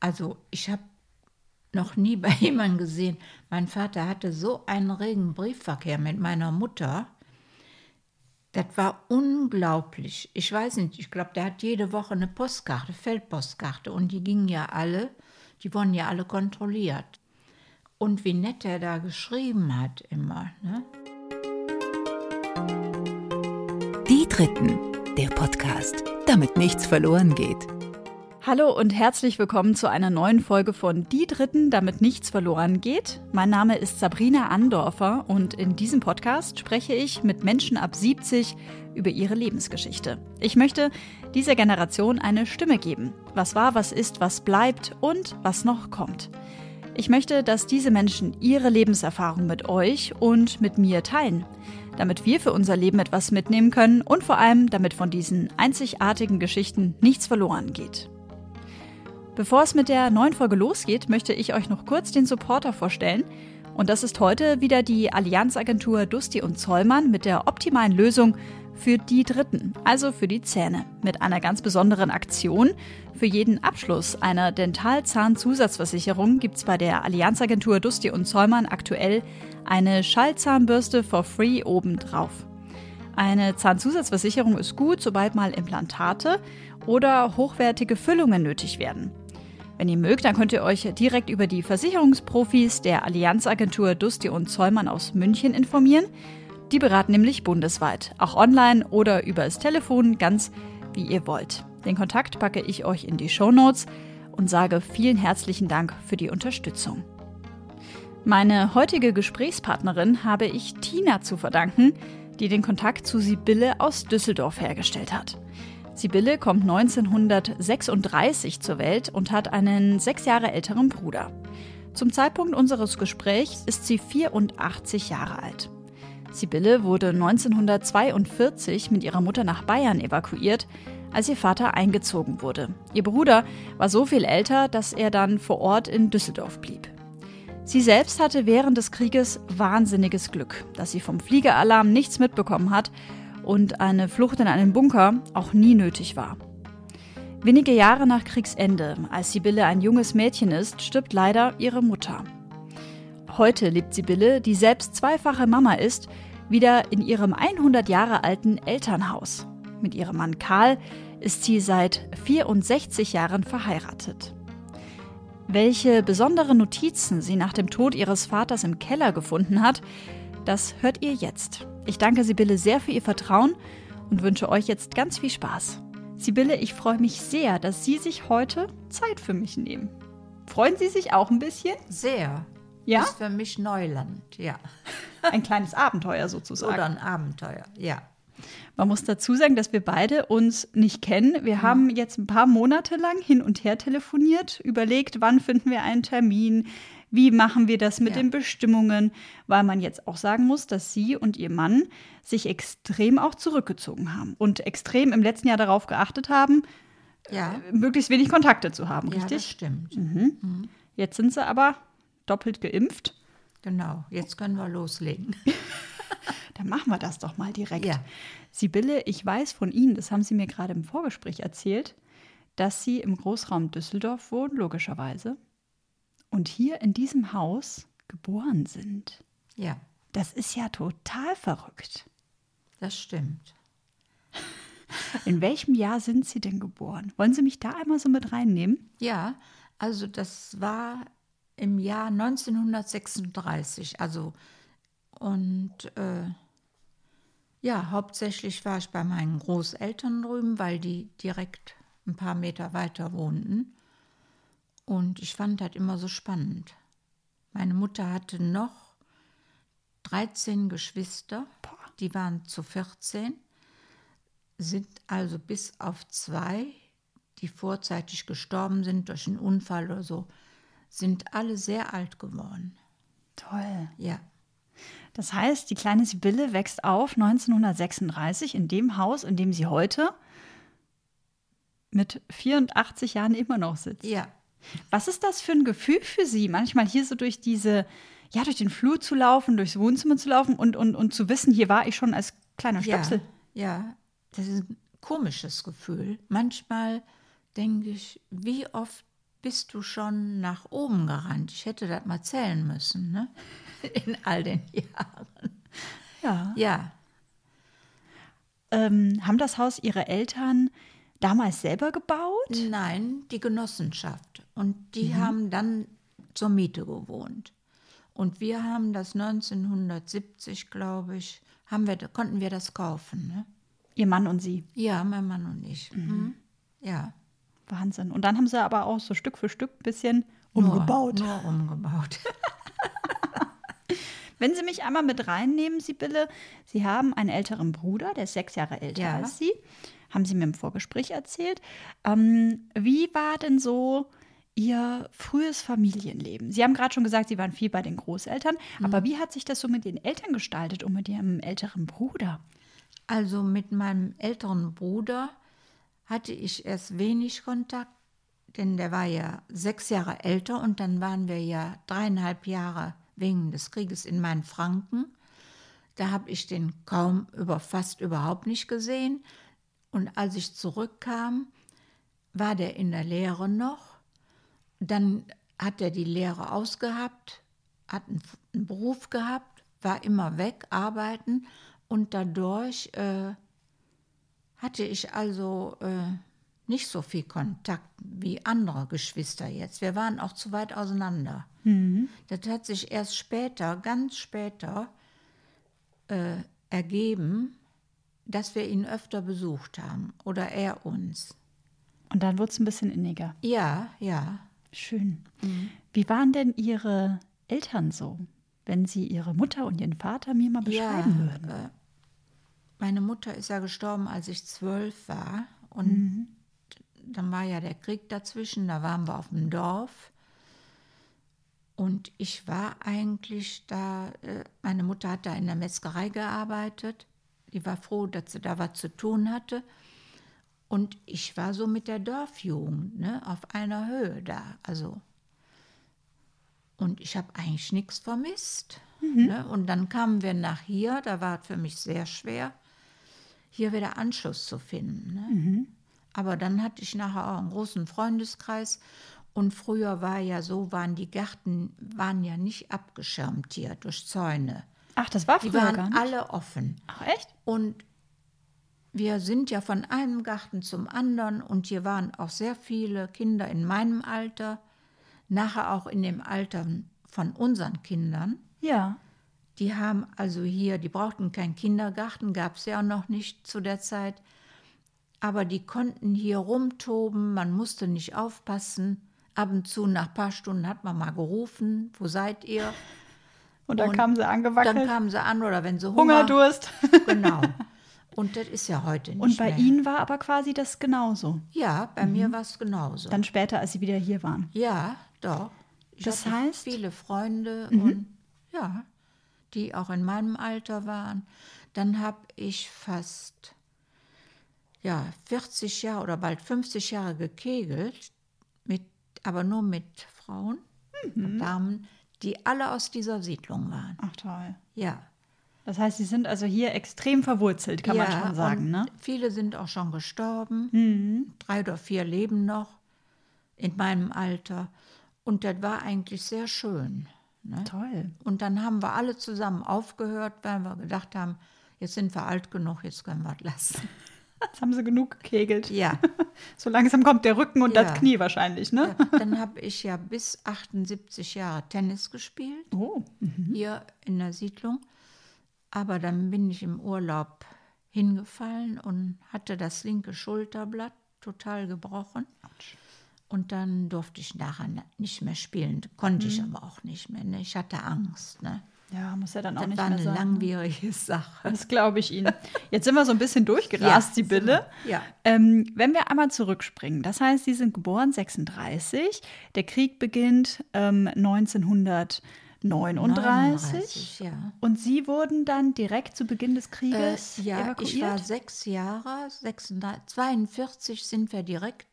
Also ich habe noch nie bei jemandem gesehen. Mein Vater hatte so einen regen Briefverkehr mit meiner Mutter. Das war unglaublich. Ich weiß nicht, ich glaube, der hat jede Woche eine Postkarte, Feldpostkarte. Und die gingen ja alle, die wurden ja alle kontrolliert. Und wie nett er da geschrieben hat immer. Ne? Die Dritten, der Podcast, damit nichts verloren geht. Hallo und herzlich willkommen zu einer neuen Folge von Die Dritten, damit nichts verloren geht. Mein Name ist Sabrina Andorfer und in diesem Podcast spreche ich mit Menschen ab 70 über ihre Lebensgeschichte. Ich möchte dieser Generation eine Stimme geben. Was war, was ist, was bleibt und was noch kommt. Ich möchte, dass diese Menschen ihre Lebenserfahrung mit euch und mit mir teilen, damit wir für unser Leben etwas mitnehmen können und vor allem, damit von diesen einzigartigen Geschichten nichts verloren geht. Bevor es mit der neuen Folge losgeht, möchte ich euch noch kurz den Supporter vorstellen. Und das ist heute wieder die Allianzagentur Dusti und Zollmann mit der optimalen Lösung für die Dritten, also für die Zähne, mit einer ganz besonderen Aktion. Für jeden Abschluss einer Dentalzahnzusatzversicherung gibt es bei der Allianzagentur Dusti und Zollmann aktuell eine Schallzahnbürste for free obendrauf. Eine Zahnzusatzversicherung ist gut, sobald mal Implantate oder hochwertige Füllungen nötig werden. Wenn ihr mögt, dann könnt ihr euch direkt über die Versicherungsprofis der Allianzagentur Dusti und Zollmann aus München informieren. Die beraten nämlich bundesweit, auch online oder über das Telefon, ganz wie ihr wollt. Den Kontakt packe ich euch in die Show Notes und sage vielen herzlichen Dank für die Unterstützung. Meine heutige Gesprächspartnerin habe ich Tina zu verdanken, die den Kontakt zu Sibylle aus Düsseldorf hergestellt hat. Sibylle kommt 1936 zur Welt und hat einen sechs Jahre älteren Bruder. Zum Zeitpunkt unseres Gesprächs ist sie 84 Jahre alt. Sibylle wurde 1942 mit ihrer Mutter nach Bayern evakuiert, als ihr Vater eingezogen wurde. Ihr Bruder war so viel älter, dass er dann vor Ort in Düsseldorf blieb. Sie selbst hatte während des Krieges wahnsinniges Glück, dass sie vom Fliegeralarm nichts mitbekommen hat und eine Flucht in einen Bunker auch nie nötig war. Wenige Jahre nach Kriegsende, als Sibylle ein junges Mädchen ist, stirbt leider ihre Mutter. Heute lebt Sibylle, die selbst zweifache Mama ist, wieder in ihrem 100 Jahre alten Elternhaus. Mit ihrem Mann Karl ist sie seit 64 Jahren verheiratet. Welche besonderen Notizen sie nach dem Tod ihres Vaters im Keller gefunden hat, das hört ihr jetzt. Ich danke Sibylle sehr für ihr Vertrauen und wünsche euch jetzt ganz viel Spaß. Sibylle, ich freue mich sehr, dass Sie sich heute Zeit für mich nehmen. Freuen Sie sich auch ein bisschen? Sehr. Ja? Das ist für mich Neuland, ja. Ein kleines Abenteuer sozusagen. Oder ein Abenteuer, ja. Man muss dazu sagen, dass wir beide uns nicht kennen. Wir mhm. haben jetzt ein paar Monate lang hin und her telefoniert, überlegt, wann finden wir einen Termin, wie machen wir das mit ja. den Bestimmungen? Weil man jetzt auch sagen muss, dass sie und ihr Mann sich extrem auch zurückgezogen haben und extrem im letzten Jahr darauf geachtet haben, ja. äh, möglichst wenig Kontakte zu haben, richtig? Ja, das stimmt. Mhm. Mhm. Jetzt sind sie aber doppelt geimpft. Genau, jetzt können wir loslegen. Dann machen wir das doch mal direkt. Ja. Sibylle, ich weiß von Ihnen, das haben Sie mir gerade im Vorgespräch erzählt, dass Sie im Großraum Düsseldorf wohnen, logischerweise und hier in diesem Haus geboren sind. Ja. Das ist ja total verrückt. Das stimmt. In welchem Jahr sind Sie denn geboren? Wollen Sie mich da einmal so mit reinnehmen? Ja, also das war im Jahr 1936. Also und äh, ja, hauptsächlich war ich bei meinen Großeltern drüben, weil die direkt ein paar Meter weiter wohnten. Und ich fand das immer so spannend. Meine Mutter hatte noch 13 Geschwister, die waren zu 14, sind also bis auf zwei, die vorzeitig gestorben sind durch einen Unfall oder so, sind alle sehr alt geworden. Toll. Ja. Das heißt, die kleine Sibylle wächst auf 1936 in dem Haus, in dem sie heute mit 84 Jahren immer noch sitzt. Ja, was ist das für ein Gefühl für Sie, manchmal hier so durch diese, ja, durch den Flur zu laufen, durchs Wohnzimmer zu laufen und, und, und zu wissen, hier war ich schon als kleiner Stöpsel? Ja, ja, das ist ein komisches Gefühl. Manchmal denke ich, wie oft bist du schon nach oben gerannt. Ich hätte das mal zählen müssen, ne? In all den Jahren. Ja. Ja, Ähm, haben das Haus Ihre Eltern damals selber gebaut? nein, die Genossenschaft. Und die haben dann zur Miete gewohnt. Und wir haben das 1970, glaube ich, haben wir, konnten wir das kaufen. Ne? Ihr Mann und Sie. Ja, mein Mann und ich. Mhm. Ja. Wahnsinn. Und dann haben Sie aber auch so Stück für Stück ein bisschen Nur- umgebaut. Nur umgebaut. Wenn Sie mich einmal mit reinnehmen, Sibylle, Sie haben einen älteren Bruder, der ist sechs Jahre älter Ja. als Sie. Haben Sie mir im Vorgespräch erzählt. Ähm, wie war denn so Ihr frühes Familienleben? Sie haben gerade schon gesagt, Sie waren viel bei den Großeltern. Mhm. Aber wie hat sich das so mit den Eltern gestaltet und mit Ihrem älteren Bruder? Also mit meinem älteren Bruder hatte ich erst wenig Kontakt, denn der war ja sechs Jahre älter und dann waren wir ja dreieinhalb Jahre wegen des Krieges in Mainfranken. Da habe ich den kaum über fast überhaupt nicht gesehen. Und als ich zurückkam, war der in der Lehre noch. Dann hat er die Lehre ausgehabt, hat einen, Beruf gehabt, war immer weg, arbeiten und dadurch äh, hatte ich also äh, nicht so viel Kontakt wie andere Geschwister jetzt. Wir waren auch zu weit auseinander. Das hat sich erst später, ganz später, äh, ergeben, dass wir ihn öfter besucht haben oder er uns. Und dann wurde es ein bisschen inniger. Ja, ja. Schön. Wie waren denn Ihre Eltern so, wenn Sie Ihre Mutter und Ihren Vater mir mal beschreiben würden? Äh, meine Mutter ist ja gestorben, als ich zwölf war. Und dann war ja der Krieg dazwischen, da waren wir auf dem Dorf. Und ich war eigentlich da, äh, meine Mutter hat da in der Metzgerei gearbeitet. Die war froh, dass sie da was zu tun hatte. Und ich war so mit der Dorfjugend, ne, auf einer Höhe da. Also und ich habe eigentlich nichts vermisst. Ne? Und dann kamen wir nach hier, da war es für mich sehr schwer, hier wieder Anschluss zu finden. Ne? Aber dann hatte ich nachher auch einen großen Freundeskreis. Und früher war ja so, waren die Gärten waren ja nicht abgeschirmt hier durch Zäune. Ach, das war Die früher waren gar nicht. alle offen. Ach, echt? Und wir sind ja von einem Garten zum anderen und hier waren auch sehr viele Kinder in meinem Alter, nachher auch in dem Alter von unseren Kindern. Ja. Die haben also hier, die brauchten keinen Kindergarten, gab es ja auch noch nicht zu der Zeit. Aber die konnten hier rumtoben, man musste nicht aufpassen. Ab und zu, nach ein paar Stunden, hat man mal gerufen, wo seid ihr? Und dann Und kamen sie angewackelt. Dann kamen sie an oder wenn sie Hunger... Hungerdurst. Genau. Und das ist ja heute nicht Und bei mehr. Ihnen war aber quasi das genauso. Ja, bei mir war es genauso. Dann später, als Sie wieder hier waren. ja, doch. Ich Das hatte heißt- Mhm. viele Freunde und ja, die auch in meinem Alter waren. Dann habe ich fast ja, 40 Jahre oder bald 50 Jahre gekegelt, mit, aber nur mit Frauen Mhm. und Damen, die alle aus dieser Siedlung waren. Ach toll. Ja. Das heißt, Sie sind also hier extrem verwurzelt, kann man ja, schon sagen, ne? Viele sind auch schon gestorben. Mhm. Drei oder vier leben noch in meinem Alter. Und das war eigentlich sehr schön. Ne? Toll. Und dann haben wir alle zusammen aufgehört, weil wir gedacht haben, jetzt sind wir alt genug, jetzt können wir es lassen. Jetzt haben Sie genug gekegelt. Ja. So langsam kommt der Rücken und Ja. das Knie wahrscheinlich, ne? ja. Dann habe ich ja bis 78 Jahre Tennis gespielt, Oh. hier in der Siedlung. Aber dann bin ich im Urlaub hingefallen und hatte das linke Schulterblatt total gebrochen. Und dann durfte ich nachher nicht mehr spielen. Konnte ich aber auch nicht mehr. Ne? Ich hatte Angst. Ne? Ja, muss ja dann auch Das nicht war mehr eine sein. langwierige Sache. Das glaube ich Ihnen. Jetzt sind wir so ein bisschen durchgerast, Ja, Sibylle. Ja. Ähm, wenn wir einmal zurückspringen, das heißt, Sie sind geboren 36, der Krieg beginnt ähm, 1939 39, ja. und Sie wurden dann direkt zu Beginn des Äh, Krieges ja, evakuiert? ich war sechs Jahre, 36, 42 sind wir direkt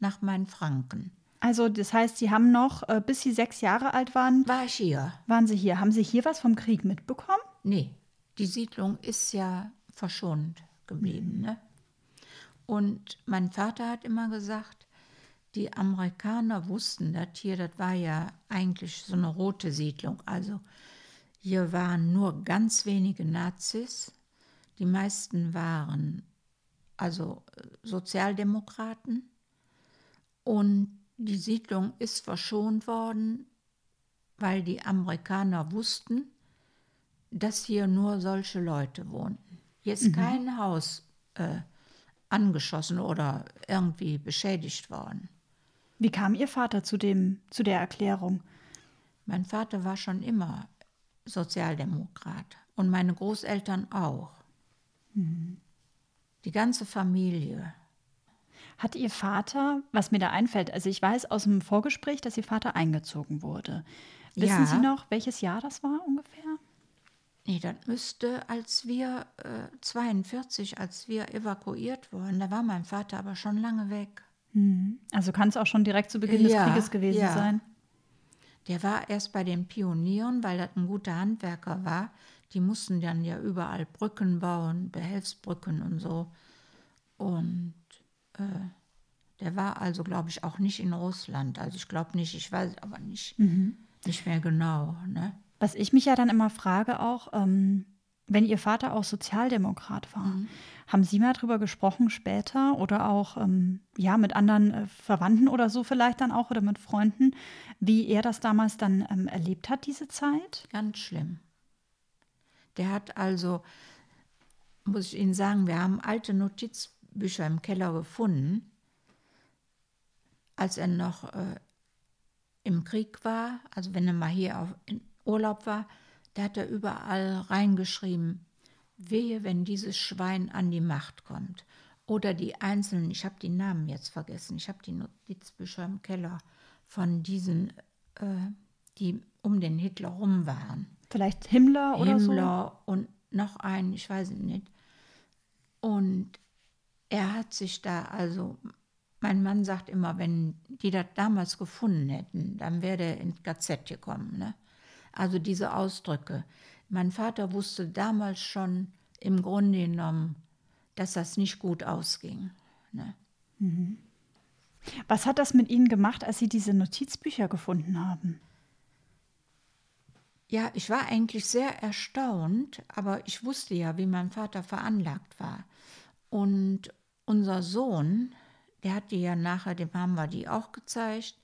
nach Mainfranken. Also das heißt, Sie haben noch, äh, bis Sie sechs Jahre alt waren, War ich hier? waren Sie hier. Haben Sie hier was vom Krieg mitbekommen? Nee, die Siedlung ist ja verschont geblieben. Ne? Und mein Vater hat immer gesagt, die Amerikaner wussten das hier, das war ja eigentlich so eine rote Siedlung. Also hier waren nur ganz wenige Nazis. Die meisten waren also äh, Sozialdemokraten. Und die Siedlung ist verschont worden, weil die Amerikaner wussten, dass hier nur solche Leute wohnten. Hier ist mhm. kein Haus äh, angeschossen oder irgendwie beschädigt worden. Wie kam Ihr Vater zu, dem, zu der Erklärung? Mein Vater war schon immer Sozialdemokrat und meine Großeltern auch. Mhm. Die ganze Familie. Hat Ihr Vater, was mir da einfällt, also ich weiß aus dem Vorgespräch, dass Ihr Vater eingezogen wurde. Wissen ja. Sie noch, welches Jahr das war ungefähr? Nee, das müsste, als wir äh, 42, als wir evakuiert wurden, da war mein Vater aber schon lange weg. Mhm. Also kann es auch schon direkt zu Beginn ja, des Krieges gewesen ja. sein. Der war erst bei den Pionieren, weil das ein guter Handwerker war. Die mussten dann ja überall Brücken bauen, Behelfsbrücken und so. Und der war also, glaube ich, auch nicht in Russland. Also ich glaube nicht, ich weiß aber nicht, mhm. nicht mehr genau. Ne? Was ich mich ja dann immer frage auch, ähm, wenn Ihr Vater auch Sozialdemokrat war, mhm. haben Sie mal darüber gesprochen später oder auch ähm, ja mit anderen äh, Verwandten oder so vielleicht dann auch oder mit Freunden, wie er das damals dann ähm, erlebt hat, diese Zeit? Ganz schlimm. Der hat also, muss ich Ihnen sagen, wir haben alte Notizbücher im Keller gefunden, als er noch äh, im Krieg war, also wenn er mal hier auf, in, Urlaub war, da hat er überall reingeschrieben, wehe, wenn dieses Schwein an die Macht kommt. Oder die einzelnen, ich habe die Namen jetzt vergessen, ich habe die Notizbücher im Keller von diesen, äh, die um den Hitler rum waren. Vielleicht Himmler oder Himmler so? Himmler und noch einen, ich weiß nicht. Und er hat sich da, also mein Mann sagt immer, wenn die das damals gefunden hätten, dann wäre der ins KZ gekommen. Ne? Also diese Ausdrücke. Mein Vater wusste damals schon im Grunde genommen, dass das nicht gut ausging. Ne? Mhm. Was hat das mit Ihnen gemacht, als Sie diese Notizbücher gefunden haben? Ja, ich war eigentlich sehr erstaunt, aber ich wusste ja, wie mein Vater veranlagt war. Und unser Sohn, der hat die ja nachher, dem haben wir die auch gezeigt.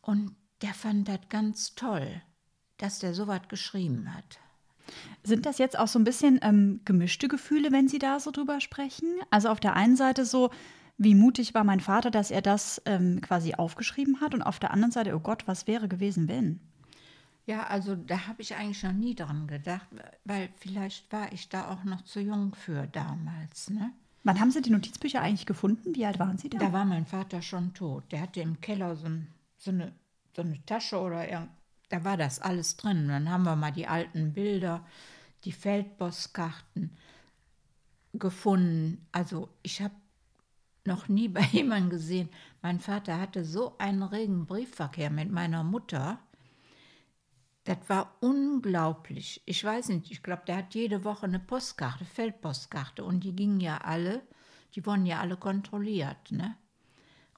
Und der fand das ganz toll dass der so was geschrieben hat. Sind das jetzt auch so ein bisschen ähm, gemischte Gefühle, wenn Sie da so drüber sprechen? Also auf der einen Seite so, wie mutig war mein Vater, dass er das ähm, quasi aufgeschrieben hat und auf der anderen Seite, oh Gott, was wäre gewesen, wenn? Ja, also da habe ich eigentlich noch nie dran gedacht, weil vielleicht war ich da auch noch zu jung für damals. Ne? Wann haben Sie die Notizbücher eigentlich gefunden? Wie alt waren Sie da? Da war mein Vater schon tot. Der hatte im Keller so, ein, so, eine, so eine Tasche oder da war das alles drin. Dann haben wir mal die alten Bilder, die Feldpostkarten gefunden. Also ich habe noch nie bei jemandem gesehen. Mein Vater hatte so einen regen Briefverkehr mit meiner Mutter. Das war unglaublich. Ich weiß nicht, ich glaube, der hat jede Woche eine Postkarte, Feldpostkarte. Und die gingen ja alle, die wurden ja alle kontrolliert. Ne?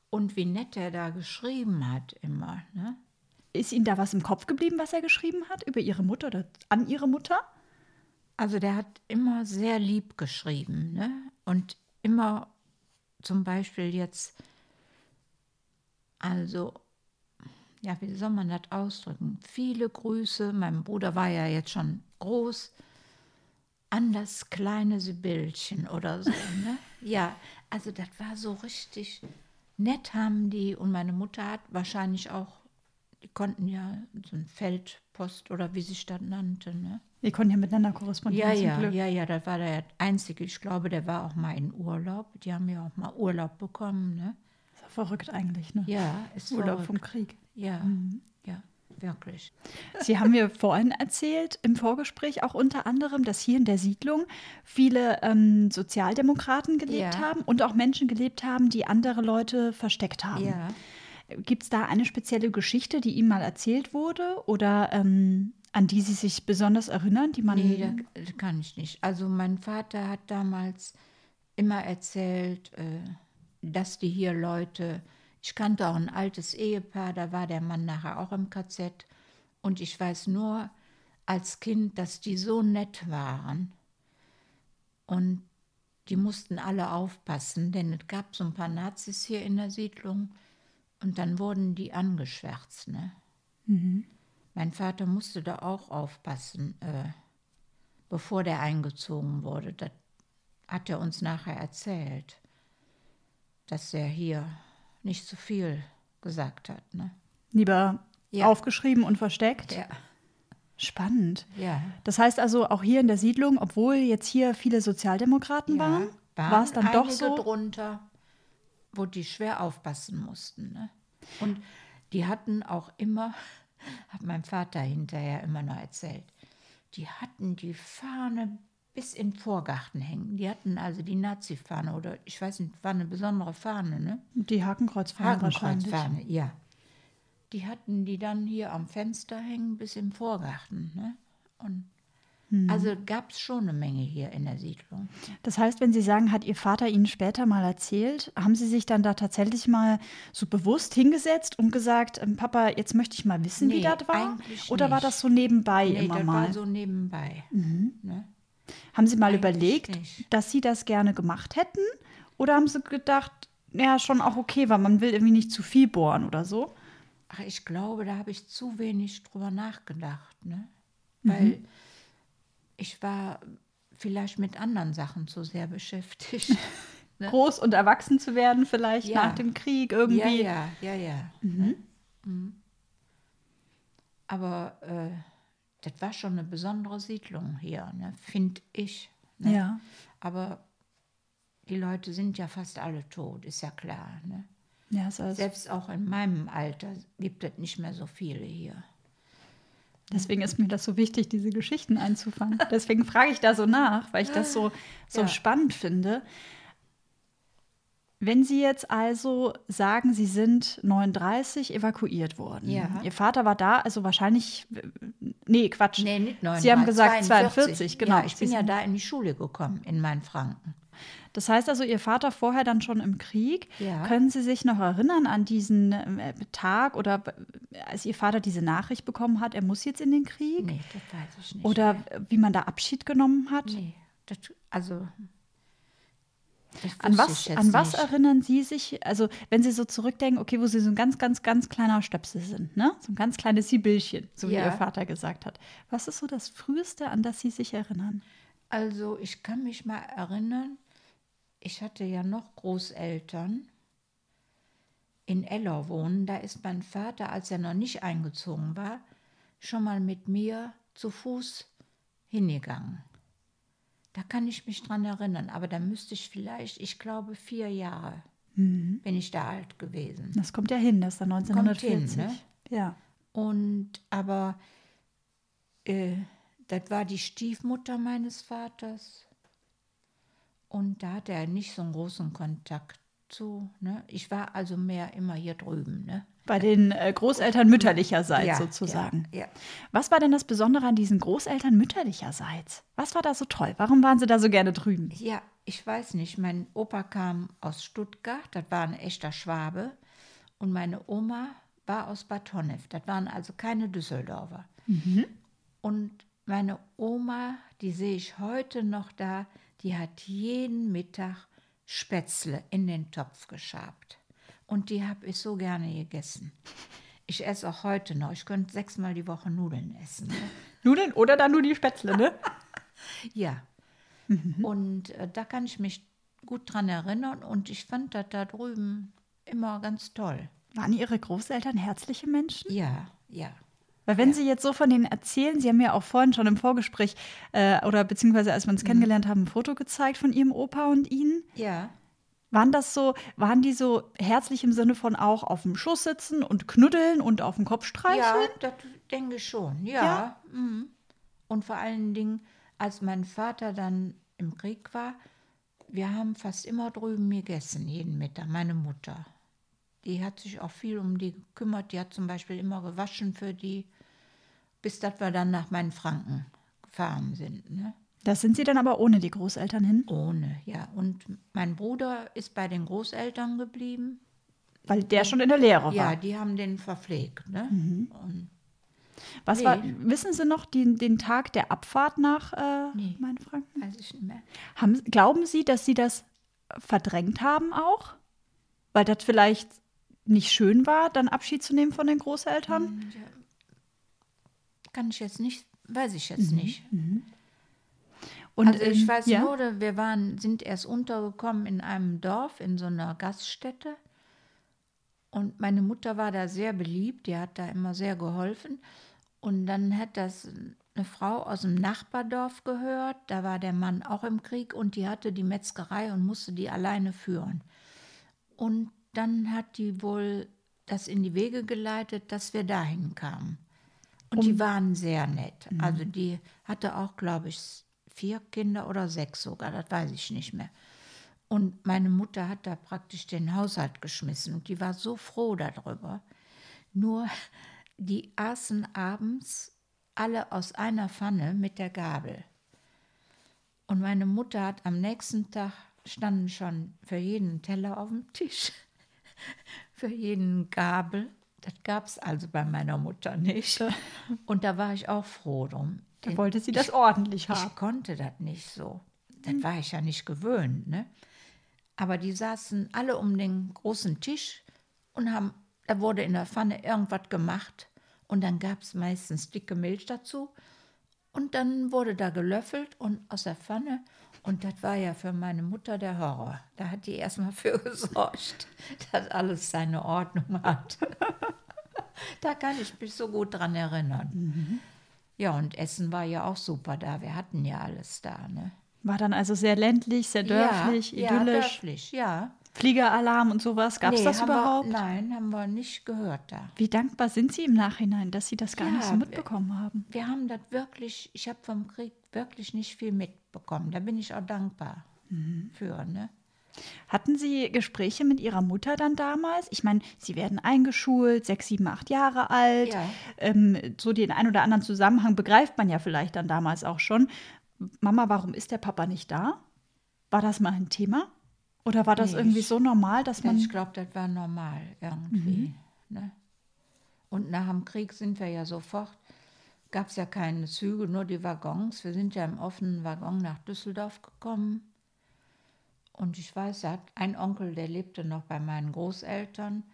Und wie nett er da geschrieben hat immer. Ne? Ist Ihnen da was im Kopf geblieben, was er geschrieben hat über Ihre Mutter oder an Ihre Mutter? Also der hat immer sehr lieb geschrieben ne? und immer zum Beispiel jetzt, also, ja, wie soll man das ausdrücken? Viele Grüße, mein Bruder war ja jetzt schon groß, an das kleine Sibylchen oder so. Ne? ja, also das war so richtig nett haben die und meine Mutter hat wahrscheinlich auch die konnten ja so ein Feldpost oder wie sich das nannte. Ne? Die konnten ja miteinander korrespondieren. Ja, ja, ja, ja, das war der einzige. Ich glaube, der war auch mal in Urlaub. Die haben ja auch mal Urlaub bekommen. Ne? Verrückt eigentlich, ne? Ja, ist Urlaub verrückt. vom Krieg. Ja, mhm. ja, wirklich. Sie haben mir vorhin erzählt, im Vorgespräch auch unter anderem, dass hier in der Siedlung viele ähm, Sozialdemokraten gelebt ja. haben und auch Menschen gelebt haben, die andere Leute versteckt haben. Ja. Gibt es da eine spezielle Geschichte, die ihm mal erzählt wurde oder ähm, an die Sie sich besonders erinnern, die man. Nee, das kann ich nicht. Also mein Vater hat damals immer erzählt, äh, dass die hier Leute Ich kannte auch ein altes Ehepaar, da war der Mann nachher auch im KZ. Und ich weiß nur als Kind, dass die so nett waren. Und die mussten alle aufpassen, denn es gab so ein paar Nazis hier in der Siedlung und dann wurden die angeschwärzt. Ne? Mein Vater musste da auch aufpassen, äh, bevor der eingezogen wurde. Das hat er uns nachher erzählt, dass er hier nicht so viel gesagt hat. Ne? Lieber Ja. aufgeschrieben und versteckt. Ja. Spannend. Ja. Das heißt also auch hier in der Siedlung, obwohl jetzt hier viele Sozialdemokraten waren, war es dann doch so. drunter, wo die schwer aufpassen mussten. Ne? Und die hatten auch immer, hat mein Vater hinterher immer noch erzählt, die hatten die Fahne bis den Vorgarten hängen. Die hatten also die Nazi-Fahne oder ich weiß nicht, war eine besondere Fahne, ne? Die Hakenkreuzfahne. Hakenkreuzfahne, ja. Die hatten die dann hier am Fenster hängen bis im Vorgarten. Ne? Und Hm. Also gab es schon eine Menge hier in der Siedlung. Das heißt, wenn Sie sagen, hat Ihr Vater Ihnen später mal erzählt, haben Sie sich dann da tatsächlich mal so bewusst hingesetzt und gesagt, ähm, Papa, jetzt möchte ich mal wissen, wie Nee, das war? Oder war nicht. das so nebenbei Nee, immer das mal? Mhm. war so nebenbei. Ne? Haben Sie mal eigentlich überlegt, nicht. dass Sie das gerne gemacht hätten? Oder haben Sie gedacht, ja, schon auch okay, weil man will irgendwie nicht zu viel bohren oder so? Ach, ich glaube, da habe ich zu wenig drüber nachgedacht. Ne? Mhm. Weil ich war vielleicht mit anderen Sachen zu sehr beschäftigt. Ne? Groß und erwachsen zu werden vielleicht Ja. nach dem Krieg ja, irgendwie. ja, ja, ja. Ne? Mhm. Aber äh, das war schon eine besondere Siedlung hier, ne? finde ich. Ne? Ja. Aber die Leute sind ja fast alle tot, ist ja klar. Ne? Ja, ist, Selbst auch in meinem Alter gibt es nicht mehr so viele hier. deswegen ist mir das so wichtig, diese Geschichten einzufangen. Deswegen frage ich da so nach, weil ich das so, so Ja. spannend finde. Wenn Sie jetzt also sagen, Sie sind 39 evakuiert worden. Ja. Ihr Vater war da, also wahrscheinlich, nee, Quatsch. Nee, nicht 39, Sie haben gesagt 42, genau. Ja, ich bin ja da in die Schule gekommen, in Mainfranken. Das heißt also, Ihr Vater vorher dann schon im Krieg. Ja. Können Sie sich noch erinnern an diesen äh, Tag oder äh, als Ihr Vater diese Nachricht bekommen hat, er muss jetzt in den Krieg? Nee, das weiß ich nicht. Oder wie man da Abschied genommen hat? Nee, das, also. An was, an was nicht. erinnern Sie sich, also wenn Sie so zurückdenken, okay, wo Sie so ein ganz, ganz, ganz kleiner Stöpsel sind, ne? So ein ganz kleines Sibyllchen, so wie Ja. Ihr Vater gesagt hat. Was ist so das Früheste, an das Sie sich erinnern? Also, ich kann mich mal erinnern, ich hatte ja noch Großeltern in Eller wohnen. Da ist mein Vater, als er noch nicht eingezogen war, schon mal mit mir zu Fuß hingegangen. Da kann ich mich dran erinnern, aber da müsste ich vielleicht, ich glaube, vier Jahre bin ich da alt gewesen. Das kommt ja hin, das ist dann Kommt hin, 1940. ne? Ja. Und aber äh, das war die Stiefmutter meines Vaters. Und da hatte er nicht so einen großen Kontakt zu. Ne? Ich war also mehr immer hier drüben. Ne? Bei den äh, Großeltern mütterlicherseits Ja, sozusagen. ja, ja. Was war denn das Besondere an diesen Großeltern mütterlicherseits? Was war da so toll? Warum waren Sie da so gerne drüben? Ja, ich weiß nicht. Mein Opa kam aus Stuttgart, das war ein echter Schwabe. Und meine Oma war aus Bad Honnef, das waren also keine Düsseldorfer. Und meine Oma, die sehe ich heute noch da, die hat jeden Mittag Spätzle in den Topf geschabt. Und die habe ich so gerne gegessen. Ich esse auch heute noch. Ich könnte sechsmal die Woche Nudeln essen. Ne? Nudeln oder dann nur die Spätzle, ne? Ja. Und äh, da kann ich mich gut dran erinnern und ich fand das da drüben immer ganz toll. Waren Ihre Großeltern herzliche Menschen? Ja, ja. Weil wenn Sie jetzt so von denen erzählen, Sie haben ja auch vorhin schon im Vorgespräch äh, oder beziehungsweise als wir uns kennengelernt haben, ein Foto gezeigt von Ihrem Opa und Ihnen. Ja, Waren das so, waren die so herzlich im Sinne von auch auf dem Schoß sitzen und knuddeln und auf den Kopf ja streicheln? das denke ich schon. Ja. mhm. Und vor allen Dingen, als mein Vater dann im Krieg war, wir haben fast immer drüben gegessen, jeden Mittag, meine Mutter. Die hat sich auch viel um die gekümmert. Die hat zum Beispiel immer gewaschen für die, bis dass wir dann nach meinen Franken gefahren sind. Ne? Das sind Sie dann aber ohne die Großeltern hin? Ohne, ja. Und mein Bruder ist bei den Großeltern geblieben. Weil der schon in der Lehre war. Ja, die haben den verpflegt. Ne? Und Was Nee. war, wissen Sie noch den, den Tag der Abfahrt nach äh, Nee. Mainfranken? weiß ich nicht mehr. Haben, glauben Sie, dass Sie das verdrängt haben auch? Weil das vielleicht nicht schön war, dann Abschied zu nehmen von den Großeltern? Kann ich jetzt nicht, weiß ich jetzt nicht. Und, also ich weiß ja? nur, wir waren, sind erst untergekommen in einem Dorf, in so einer Gaststätte. Und meine Mutter war da sehr beliebt, die hat da immer sehr geholfen. Und dann hat das eine Frau aus dem Nachbardorf gehört, da war der Mann auch im Krieg und die hatte die Metzgerei und musste die alleine führen. Und dann hat die wohl das in die Wege geleitet, dass wir dahin kamen. Und die waren sehr nett. Also die hatte auch, glaube ich, vier Kinder oder sechs sogar, das weiß ich nicht mehr. Und meine Mutter hat da praktisch den Haushalt geschmissen und die war so froh darüber. Nur die aßen abends alle aus einer Pfanne mit der Gabel. Und meine Mutter hat am nächsten Tag standen schon für jeden Teller auf dem Tisch, für jeden Gabel. Das gab es also bei meiner Mutter nicht. Und da war ich auch froh drum. Da wollte sie das ordentlich haben. Ich konnte das nicht so. Das war ich ja nicht gewöhnt. Ne? Aber die saßen alle um den großen Tisch und haben, da wurde in der Pfanne irgendwas gemacht. Und dann gab es meistens dicke Milch dazu. Und dann wurde da gelöffelt und aus der Pfanne. Und das war ja für meine Mutter der Horror. Da hat die erstmal für gesorgt, dass alles seine Ordnung hat. da kann ich mich so gut dran erinnern. Ja, und Essen war ja auch super da. Wir hatten ja alles da. Ne? War dann also sehr ländlich, sehr dörflich, ja, Ja, idyllisch. dörflich, ja. Fliegeralarm und sowas. Gab es Nee, das überhaupt? Wir, nein, haben wir nicht gehört da. Wie dankbar sind Sie im Nachhinein, dass Sie das gar nicht Ja, so mitbekommen haben? Wir haben das wirklich, ich habe vom Krieg wirklich nicht viel mitbekommen. Da bin ich auch dankbar Mhm. für. Ne? Hatten Sie Gespräche mit Ihrer Mutter dann damals? Ich meine, Sie werden eingeschult, sechs, sieben, acht Jahre alt. Ja. Ähm, so den ein oder anderen Zusammenhang begreift man ja vielleicht dann damals auch schon. Mama, warum ist der Papa nicht da? War das mal ein Thema? Oder war das Nee, irgendwie ich- so normal, dass man. ich glaube, das war normal irgendwie. Mhm. Ne? Und nach dem Krieg sind wir ja sofort, gab es ja keine Züge, nur die Waggons. Wir sind ja im offenen Waggon nach Düsseldorf gekommen. Und ich weiß, er hat ein Onkel, der lebte noch bei meinen Großeltern.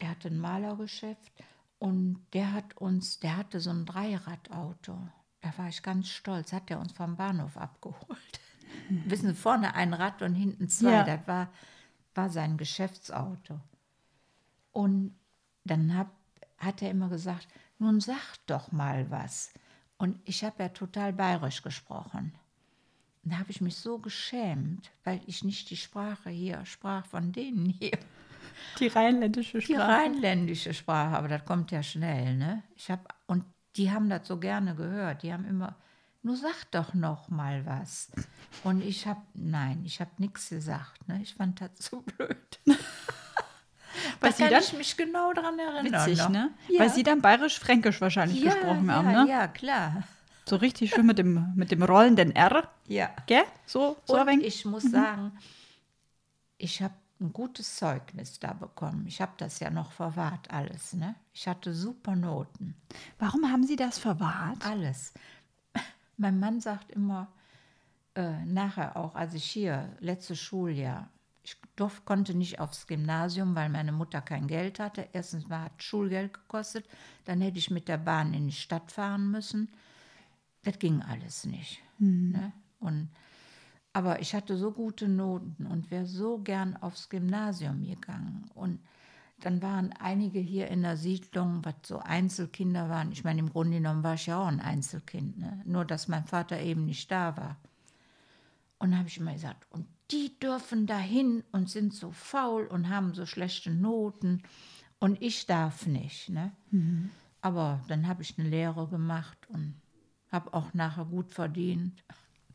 Der hatte ein Malergeschäft und der hat uns, der hatte so ein Dreiradauto. Da war ich ganz stolz, hat er uns vom Bahnhof abgeholt. Wissen Sie, vorne ein Rad und hinten zwei. Ja. Das war, war sein Geschäftsauto. Und dann hab, hat er immer gesagt, nun sag doch mal was. Und ich habe ja total bayerisch gesprochen. Und da habe ich mich so geschämt, weil ich nicht die Sprache hier sprach von denen hier. die rheinländische Die rheinländische Sprache, aber das kommt ja schnell, ne? Ich hab, und die haben das so gerne gehört. Die haben immer, nur sag doch noch mal was. Und ich habe, nein, ich habe nichts gesagt, ne? Ich fand das so blöd. da Sie kann dann- ich mich genau dran erinnern. Witzig, noch. ne? Ja. Weil Sie dann bayerisch-fränkisch wahrscheinlich ja, gesprochen ja, haben, ne? Ja, klar. So richtig schön mit dem, mit dem rollenden R. Ja. Gell? So, so Und ich muss sagen, ich habe ein gutes Zeugnis da bekommen. Ich habe das ja noch verwahrt, alles. Ne? Ich hatte super Noten, Warum haben Sie das verwahrt? alles. Mein Mann sagt immer, äh, nachher auch, als ich hier, letztes Schuljahr, ich durf, konnte nicht aufs Gymnasium, weil meine Mutter kein Geld hatte. Erstens mal hat Schulgeld gekostet, dann hätte ich mit der Bahn in die Stadt fahren müssen. Das ging alles nicht. Ne? Und, aber ich hatte so gute Noten und wäre so gern aufs Gymnasium gegangen. Und dann waren einige hier in der Siedlung, was so Einzelkinder waren. Ich meine, im Grunde genommen war ich ja auch ein Einzelkind, ne? nur dass mein Vater eben nicht da war. Und habe ich immer gesagt, und die dürfen dahin und sind so faul und haben so schlechte Noten und ich darf nicht. Ne? Aber dann habe ich eine Lehre gemacht und habe auch nachher gut verdient.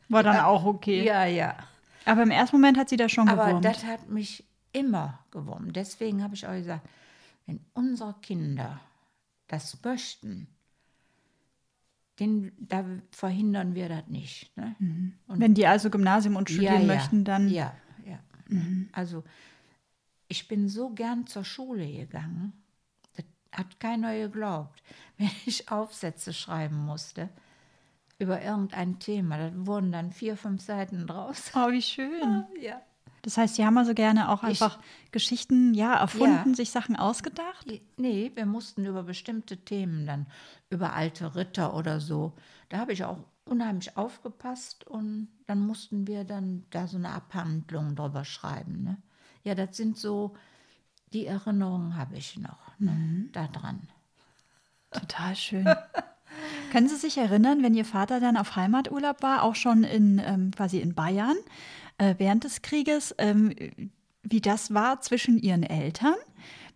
War dann auch okay. Ja, ja. Aber im ersten Moment hat Sie das schon Aber gewurmt. das hat mich immer gewurmt. Deswegen habe ich auch gesagt, wenn unsere Kinder das möchten, den, da verhindern wir das nicht. Ne? Wenn die also Gymnasium und studieren möchten, dann. Ja, ja. Also ich bin so gern zur Schule gegangen. Das hat keiner geglaubt, wenn ich Aufsätze schreiben musste über irgendein Thema. Da wurden dann vier, fünf Seiten draus. Oh, wie schön. Ja. Das heißt, Sie haben also gerne auch Ich- einfach Geschichten, ja, erfunden, Ja. sich Sachen ausgedacht? Nee, wir mussten über bestimmte Themen dann, über alte Ritter oder so. Da habe ich auch unheimlich aufgepasst und dann mussten wir dann da so eine Abhandlung drüber schreiben. Ne? Ja, das sind so, die Erinnerungen habe ich noch ne? da dran. Total schön. Können Sie sich erinnern, wenn Ihr Vater dann auf Heimaturlaub war, auch schon in ähm, quasi in Bayern äh, während des Krieges, ähm, wie das war zwischen Ihren Eltern?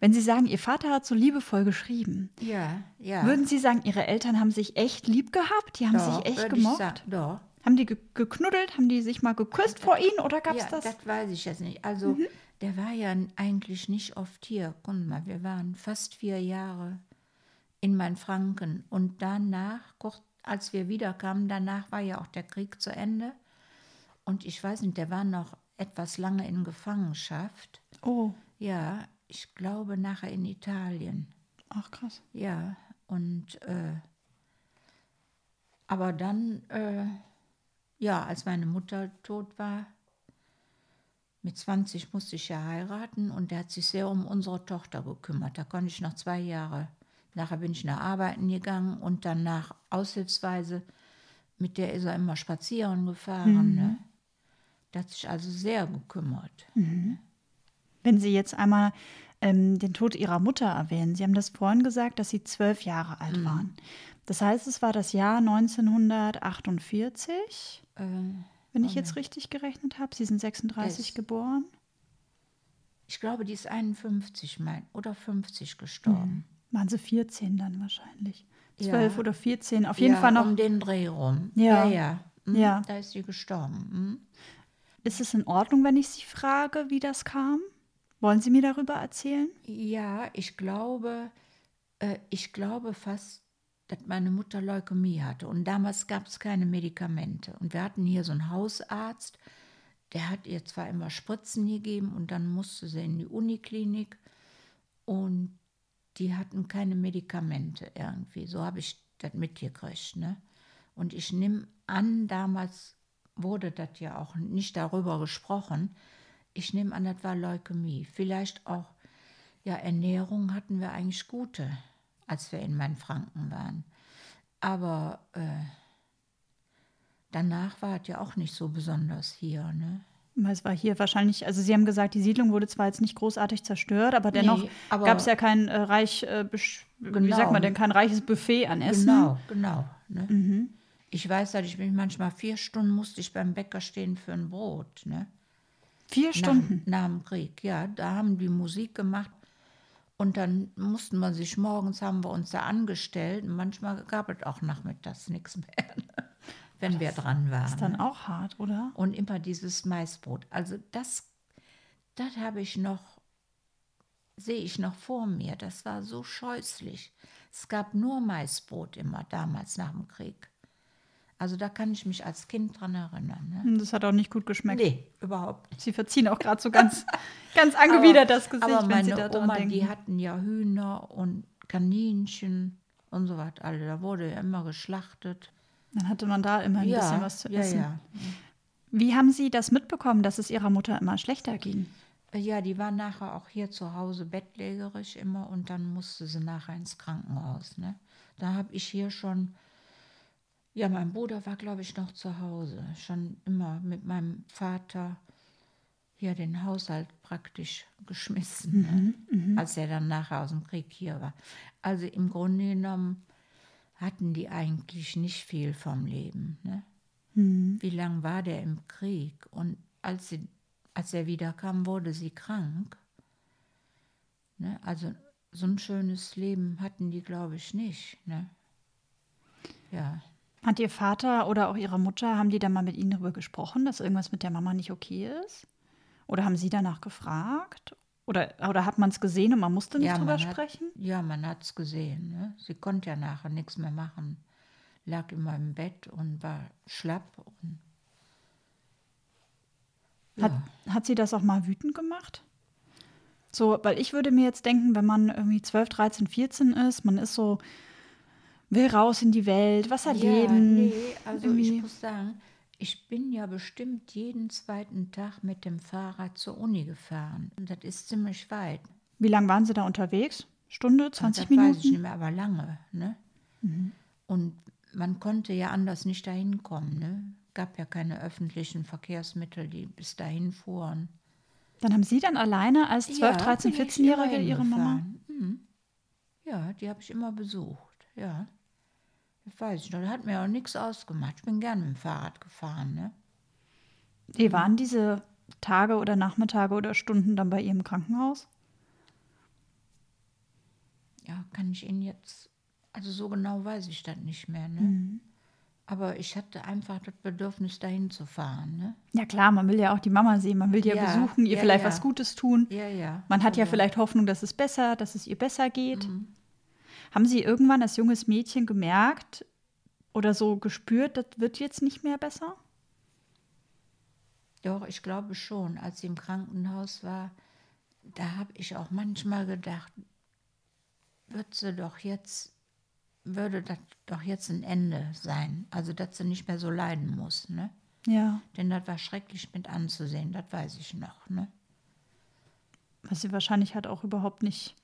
Wenn Sie sagen, Ihr Vater hat so liebevoll geschrieben, Ja, ja. würden Sie sagen, Ihre Eltern haben sich echt lieb gehabt? Die haben Doch, sich echt gemocht? sagen, Doch. Haben die ge geknuddelt? Haben die sich mal geküsst vor Ihnen oder gab es ja, das? Mhm. das weiß ich jetzt nicht. Also, der war ja eigentlich nicht oft hier. Guck mal, wir waren fast vier Jahre in Mainfranken. Und danach, kurz als wir wiederkamen, danach war ja auch der Krieg zu Ende. Und ich weiß nicht, der war noch etwas lange in Gefangenschaft. Oh, Ja, ich glaube nachher in Italien. ach krass. Ja, und äh, aber dann, äh, ja, als meine Mutter tot war, mit 20 musste ich ja heiraten und der hat sich sehr um unsere Tochter gekümmert. Da konnte ich noch zwei Jahre. Nachher bin ich nach Arbeiten gegangen und danach aushilfsweise, mit der ist er immer spazieren gefahren. Ne? Der hat sich also sehr gekümmert. Wenn Sie jetzt einmal ähm, den Tod Ihrer Mutter erwähnen, Sie haben das vorhin gesagt, dass Sie zwölf Jahre alt Mhm. waren. Das heißt, es war das Jahr 1948, Äh, wenn ich jetzt richtig gerechnet habe. Sie sind 36 Es- geboren. ich glaube, die ist 51 mein, oder 50 gestorben. Waren Sie 14 dann wahrscheinlich? Ja. 12 oder 14, auf jeden ja, Fall noch. um den Dreh rum. Ja. ja. ja. Mhm, Ja. Da ist sie gestorben. Mhm. Ist es in Ordnung, wenn ich Sie frage, wie das kam? Wollen Sie mir darüber erzählen? Ja, ich glaube, äh, ich glaube fast, dass meine Mutter Leukämie hatte. Und damals gab es keine Medikamente. Und wir hatten hier so einen Hausarzt, der hat ihr zwar immer Spritzen gegeben und dann musste sie in die Uniklinik und die hatten keine Medikamente irgendwie. So habe ich das mitgekriegt. Ne? Und ich nehme an, damals wurde das ja auch nicht darüber gesprochen. Ich nehme an, das war Leukämie. Vielleicht auch, ja, Ernährung hatten wir eigentlich gute, als wir in Mainfranken waren. Aber äh, danach war es ja auch nicht so besonders hier. Ne? Es war hier wahrscheinlich, also Sie haben gesagt, die Siedlung wurde zwar jetzt nicht großartig zerstört, aber dennoch Nee, gab es ja kein äh, reich, äh, besch- wie Genau. sagt man denn, kein reiches Buffet an Essen. Genau, genau. Ne? Ich weiß, dass ich mich manchmal vier Stunden musste ich beim Bäcker stehen für ein Brot. Ne? Vier Stunden. Nach, nach dem Krieg, ja. Da haben die Musik gemacht und dann mussten wir sich morgens, haben wir uns da angestellt. Und manchmal gab es auch nachmittags nichts mehr, wenn wir dran waren. ist dann auch hart, oder? Und immer dieses Maisbrot. Also das, das habe ich noch, sehe ich noch vor mir. Das war so scheußlich. Es gab nur Maisbrot immer damals nach dem Krieg. Also da kann ich mich als Kind dran erinnern. Ne? Und Das hat auch nicht gut geschmeckt. Nee, überhaupt nicht. Sie verziehen auch gerade so ganz, ganz angewidert das Gesicht, aber wenn Sie meine daran Oma, denken. die hatten ja Hühner und Kaninchen und so was. alle. Da wurde ja immer geschlachtet. Dann hatte man da immer ein ja, bisschen was zu ja, essen. Ja. Wie haben Sie das mitbekommen, dass es Ihrer Mutter immer schlechter ging? Ja, die war nachher auch hier zu Hause bettlägerig immer und dann musste sie nachher ins Krankenhaus. Ne? Da habe ich hier schon, ja, mein Bruder war, glaube ich, noch zu Hause, schon immer mit meinem Vater hier den Haushalt praktisch geschmissen, ne? als er dann nachher aus dem Krieg hier war. Also im Grunde genommen hatten die eigentlich nicht viel vom Leben. Ne? Wie lange war der im Krieg? Und als, sie, als er wiederkam, wurde sie krank. Ne? Also so ein schönes Leben hatten die, glaube ich, nicht. Ne? Ja. Hat Ihr Vater oder auch Ihre Mutter, haben die da mal mit Ihnen darüber gesprochen, dass irgendwas mit der Mama nicht okay ist? Oder haben Sie danach gefragt? Oder, oder hat man es gesehen und man musste nicht ja, drüber sprechen? Hat, ja, man hat es gesehen. Ne? Sie konnte ja nachher nichts mehr machen. Lag immer im Bett und war schlapp. Und Hat, hat sie das auch mal wütend gemacht? So, weil ich würde mir jetzt denken, wenn man irgendwie 12, 13, 14 ist, man ist so, will raus in die Welt, was erleben. Ja, nee, also irgendwie. ich muss sagen, ich bin ja bestimmt jeden zweiten Tag mit dem Fahrrad zur Uni gefahren. Und das ist ziemlich weit. Wie lange waren Sie da unterwegs? Stunde, 20 das weiß ich Minuten? nicht mehr, aber lange. Ne? Und man konnte ja anders nicht dahin kommen. Ne? gab ja keine öffentlichen Verkehrsmittel, die bis dahin fuhren. Dann haben Sie dann alleine als 12, 13, bin ich 14-Jährige immer Ihre Mama? Mhm. Ja, die habe ich immer besucht. Ja. Das weiß ich noch. Das hat mir auch nichts ausgemacht. Ich bin gern mit dem Fahrrad gefahren. Ne? Wie waren diese Tage oder Nachmittage oder Stunden dann bei ihr im Krankenhaus? Ja, kann ich Ihnen jetzt. Also so genau weiß ich das nicht mehr. Ne? Mhm. Aber ich hatte einfach das Bedürfnis, dahin zu fahren. Ne? Ja klar, man will ja auch die Mama sehen, man will die ja, Ja, besuchen, ihr ja, vielleicht ja. was Gutes tun. Ja, ja. Man hat ja Also, vielleicht Hoffnung, dass es besser, dass es ihr besser geht. Mhm. Haben Sie irgendwann als junges Mädchen gemerkt oder so gespürt, das wird jetzt nicht mehr besser? Doch, ich glaube schon. Als sie im Krankenhaus war, da habe ich auch manchmal gedacht, wird sie doch jetzt, würde das doch jetzt ein Ende sein. Also, dass sie nicht mehr so leiden muss. Ne? Ja, Denn das war schrecklich mit anzusehen, das weiß ich noch. Ne? weil sie wahrscheinlich halt auch überhaupt nicht,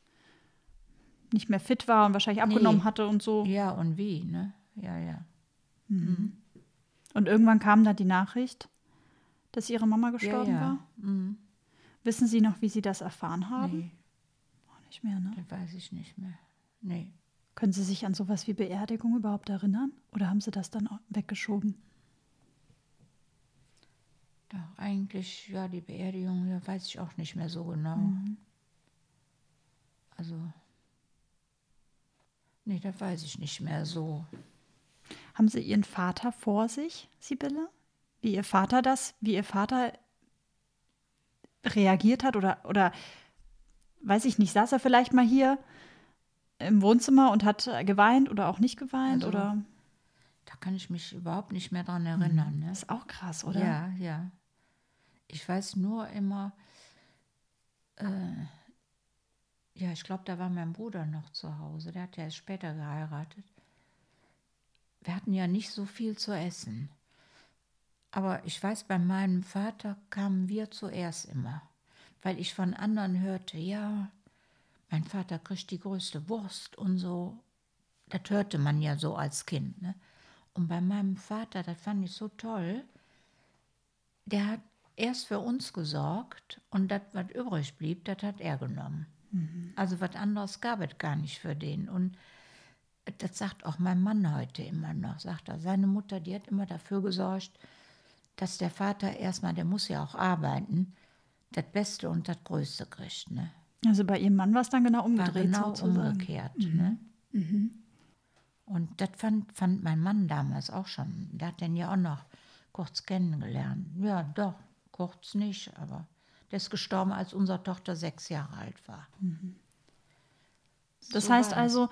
nicht mehr fit war und wahrscheinlich abgenommen Nee. hatte und so. Ja, und wie, ne? Ja, ja. Und irgendwann kam dann die Nachricht, dass ihre Mama gestorben ja, ja. war. Mhm. Wissen Sie noch, wie Sie das erfahren haben? Nee, Auch nicht mehr, ne? das weiß ich nicht mehr. Nee. Können Sie sich an sowas wie Beerdigung überhaupt erinnern? Oder haben Sie das dann weggeschoben? Doch, eigentlich, ja, die Beerdigung, ja, weiß ich auch nicht mehr so genau. Also, nee, das weiß ich nicht mehr so. Haben Sie Ihren Vater vor sich, Sibylle? Wie Ihr Vater das, wie Ihr Vater reagiert hat oder, oder weiß ich nicht, saß er vielleicht mal hier im Wohnzimmer und hat geweint oder auch nicht geweint? Also, oder? Da kann ich mich überhaupt nicht mehr dran erinnern. Ne? Das ist auch krass, oder? Ja, ja. Ich weiß nur immer, äh, ja, ich glaube, da war mein Bruder noch zu Hause. Der hat ja erst später geheiratet. Wir hatten ja nicht so viel zu essen. Aber ich weiß, bei meinem Vater kamen wir zuerst immer, weil ich von anderen hörte, ja, mein Vater kriegt die größte Wurst und so. Das hörte man ja so als Kind. Ne? Und bei meinem Vater, das fand ich so toll, der hat erst für uns gesorgt und das, was übrig blieb, das hat er genommen. Also was anderes gab es gar nicht für den. Und das sagt auch mein Mann heute immer noch, sagt er. Seine Mutter, die hat immer dafür gesorgt, dass der Vater erstmal, der muss ja auch arbeiten, das Beste und das Größte kriegt. Ne? Also bei Ihrem Mann war es dann genau War umgedreht genau sozusagen. umgekehrt. Ne? Und das fand, fand mein Mann damals auch schon. Der hat den ja auch noch kurz kennengelernt. Ja, doch, kurz nicht, aber der ist gestorben, als unsere Tochter sechs Jahre alt war. Das So heißt also,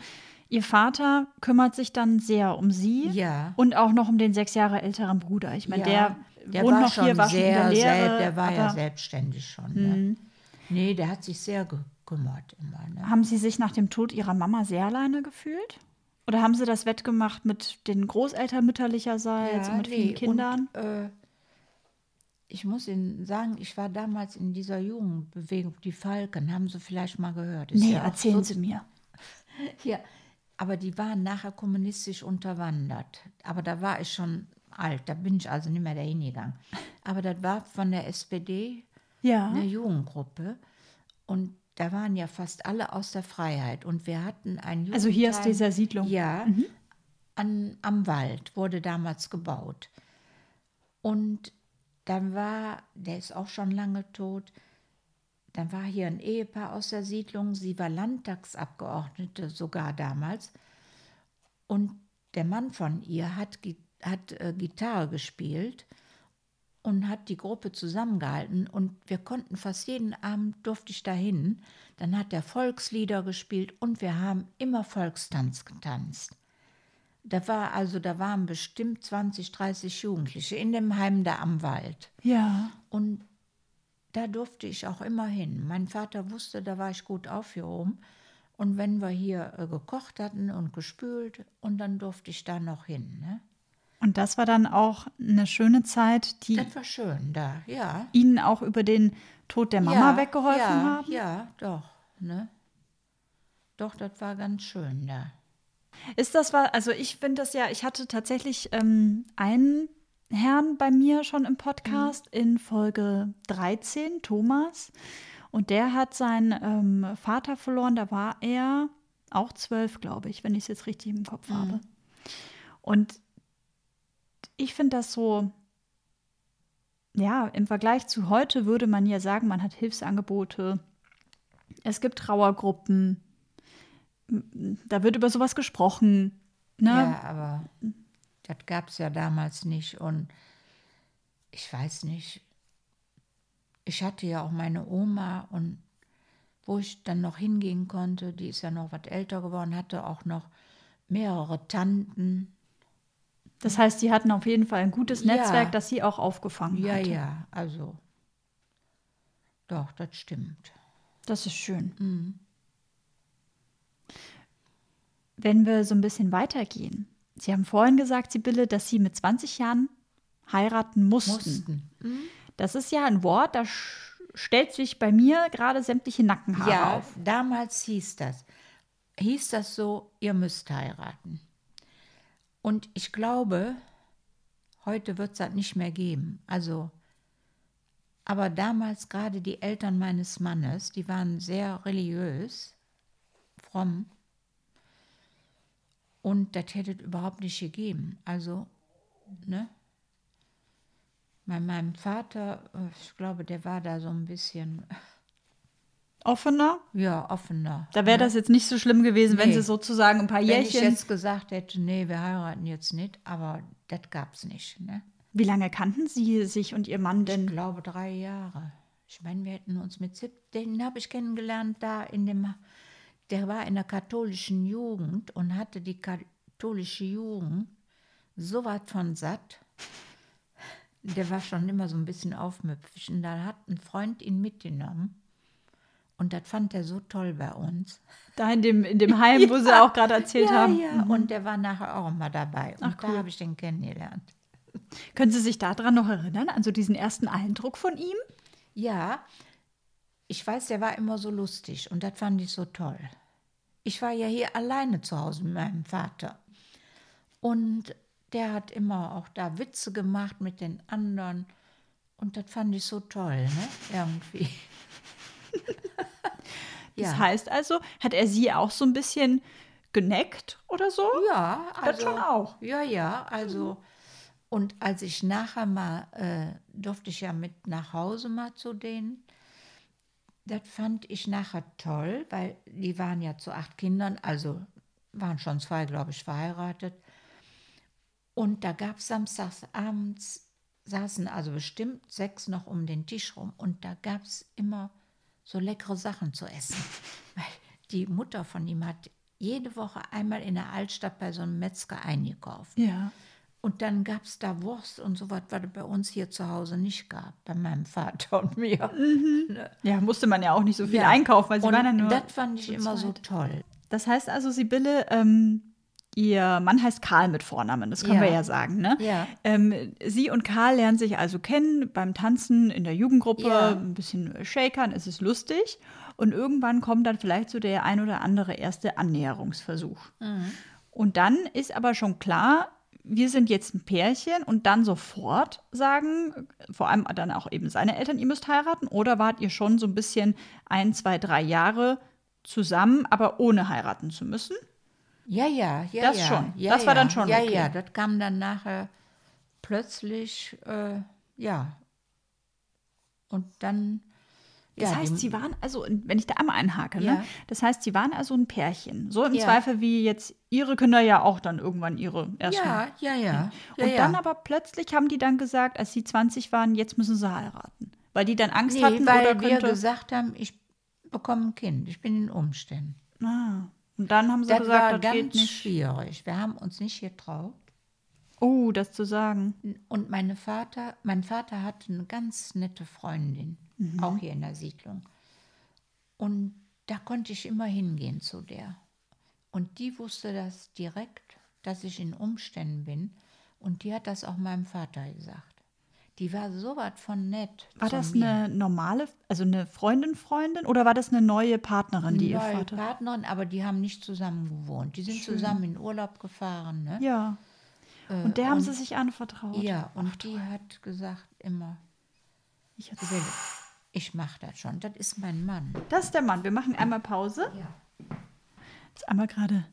Ihr Vater kümmert sich dann sehr um Sie Ja. und auch noch um den sechs Jahre älteren Bruder. Ich meine, Ja, der, wohnt war noch hier, war schon der sehr Lehre. der war ja Mhm. selbstständig schon. Ne? Nee, der hat sich sehr gekümmert immer. Ne? Haben Sie sich nach dem Tod Ihrer Mama sehr alleine gefühlt? Oder haben Sie das wettgemacht mit den Großeltern mütterlicherseits und mit vielen Kindern? Und, äh, ich muss Ihnen sagen, ich war damals in dieser Jugendbewegung, die Falken, haben Sie vielleicht mal gehört. Ist nee, ja erzählen so- Sie mir. Ja, aber die waren nachher kommunistisch unterwandert. Aber da war ich schon alt, da bin ich also nicht mehr dahin gegangen. Aber das war von der SPD Ja. eine Jugendgruppe und da waren ja fast alle aus der Freiheit und wir hatten ein Also hier aus dieser Siedlung. Mhm. Ja, an, am Wald wurde damals gebaut. Und dann war, der ist auch schon lange tot, dann war hier ein Ehepaar aus der Siedlung, sie war Landtagsabgeordnete sogar damals. Und der Mann von ihr hat, hat äh, Gitarre gespielt und hat die Gruppe zusammengehalten und wir konnten fast jeden Abend durfte ich dahin. Dann hat er Volkslieder gespielt und wir haben immer Volkstanz getanzt. Da war also, da waren bestimmt 20, 30 Jugendliche in dem Heim da am Wald. Ja. Und da durfte ich auch immer hin. Mein Vater wusste, da war ich gut aufgehoben. Und wenn wir hier äh, gekocht hatten und gespült, und dann durfte ich da noch hin. Ne? Und das war dann auch eine schöne Zeit, die Das war schön da, ja. Ihnen auch über den Tod der Mama ja, weggeholfen ja, haben? Ja, doch. Ne? Doch, das war ganz schön da. Ist das was, also ich finde das ja, ich hatte tatsächlich ähm, einen Herrn bei mir schon im Podcast Mhm. in Folge 13, Thomas. Und der hat seinen ähm, Vater verloren, da war er auch zwölf, glaube ich, wenn ich es jetzt richtig im Kopf habe. Und ich finde das so, ja, im Vergleich zu heute würde man ja sagen, man hat Hilfsangebote, es gibt Trauergruppen, da wird über sowas gesprochen. Ne? Ja, aber das gab es ja damals nicht. Und ich weiß nicht, ich hatte ja auch meine Oma und wo ich dann noch hingehen konnte, die ist ja noch was älter geworden, hatte auch noch mehrere Tanten. Das heißt, sie hatten auf jeden Fall ein gutes Ja. Netzwerk, das sie auch aufgefangen Ja, hatte. ja, also doch, das stimmt. Das ist schön. Mhm. Wenn wir so ein bisschen weitergehen. Sie haben vorhin gesagt, Sibylle, dass Sie mit 20 Jahren heiraten mussten. Mussten. Das ist ja ein Wort, da stellt sich bei mir gerade sämtliche Nackenhaare Ja, auf. damals hieß das. Hieß das so, ihr müsst heiraten. Und ich glaube, heute wird es das nicht mehr geben. Also, aber damals gerade die Eltern meines Mannes, die waren sehr religiös, fromm. Und das hätte es überhaupt nicht gegeben. Also, ne? Bei meinem Vater, äh, ich glaube, der war da so ein bisschen, Offener? ja, offener. Da wäre das jetzt nicht so schlimm gewesen, wenn Nee. Sie sozusagen ein paar Wenn ich Jährchen. jetzt gesagt hätte, nee, wir heiraten jetzt nicht, aber das gab es nicht. Ne? Wie lange kannten Sie sich und Ihr Mann Ich denn? glaube drei Jahre. Ich meine, wir hätten uns mit sieb, den habe ich kennengelernt da in dem, der war in der katholischen Jugend und hatte die katholische Jugend so was von satt. Der war schon immer so ein bisschen aufmüpfig. Und da hat ein Freund ihn mitgenommen. Und das fand er so toll bei uns. Da in dem, in dem Heim, wo Sie auch gerade erzählt ja, haben. Mhm. Ja, und der war nachher auch immer dabei. Und Ach, cool. da habe ich den kennengelernt. Können Sie sich daran noch erinnern, an so diesen ersten Eindruck von ihm? Ja, ich weiß, der war immer so lustig und das fand ich so toll. Ich war ja hier alleine zu Hause mit meinem Vater. Und der hat immer auch da Witze gemacht mit den anderen. Und das fand ich so toll, ne? Irgendwie. Das ja. heißt also, hat er Sie auch so ein bisschen geneckt oder so? Ja, Das also, schon auch. Ja, ja, also. Und als ich nachher mal, äh, durfte ich ja mit nach Hause mal zu denen. Das fand ich nachher toll, weil die waren ja zu acht Kindern, also waren schon zwei, glaube ich, verheiratet. Und da gab es samstags abends, saßen also bestimmt sechs noch um den Tisch rum. Und da gab es immer so leckere Sachen zu essen. Weil die Mutter von ihm hat jede Woche einmal in der Altstadt bei so einem Metzger eingekauft. Ja. Und dann gab es da Wurst und so was, was es bei uns hier zu Hause nicht gab, bei meinem Vater und mir. Ja, musste man ja auch nicht so viel Ja. einkaufen, weil Sie und waren ja nur. das fand ich immer so toll. Das heißt also, Sibylle, ähm, Ihr Mann heißt Karl mit Vornamen, das können Ja. wir ja sagen, ne? Ja. Ähm, Sie und Karl lernen sich also kennen beim Tanzen in der Jugendgruppe, Ja. ein bisschen shakern, es ist lustig. Und irgendwann kommt dann vielleicht so der ein oder andere erste Annäherungsversuch. Mhm. Und dann ist aber schon klar, wir sind jetzt ein Pärchen und dann sofort sagen, vor allem dann auch eben seine Eltern, ihr müsst heiraten? Oder wart ihr schon so ein bisschen ein, zwei, drei Jahre zusammen, aber ohne heiraten zu müssen? Ja, ja, ja. Das ja. schon. Ja, Das war ja. dann schon Ja, okay. ja, das kam dann nachher plötzlich, äh, ja. Und dann. Das ja, heißt, sie waren also, wenn ich da einmal einhake, ne? Ja. das heißt, sie waren also ein Pärchen. So im Ja. Zweifel wie jetzt ihre Kinder ja auch dann irgendwann ihre ersten. Ja, ja, ja. ja Und dann aber plötzlich haben die dann gesagt, als sie 20 waren, jetzt müssen sie heiraten. Weil die dann Angst nee, hatten weil oder wir könnte. gesagt haben, ich bekomme ein Kind, ich bin in Umständen. Ah. Und dann haben sie Das war gesagt, das geht ganz nicht. schwierig. Wir haben uns nicht getraut. Oh, das zu sagen. Und meine Vater, mein Vater hatte eine ganz nette Freundin. Auch hier in der Siedlung. Und da konnte ich immer hingehen zu der. Und die wusste das direkt, dass ich in Umständen bin. Und die hat das auch meinem Vater gesagt. Die war so was von nett. War das mir. eine normale, also eine Freundin, Freundin oder war das eine neue Partnerin, die ihr neue Vater? Partnerin, aber die haben nicht zusammen gewohnt. Die sind zusammen in Urlaub gefahren. Ne? Ja. Äh, Und der haben sie sich anvertraut. Ja, und die hat gesagt immer, Ich Sibylle, ich mache das schon. Das ist mein Mann. Das ist der Mann. Wir machen einmal Pause. Ja. Jetzt einmal gerade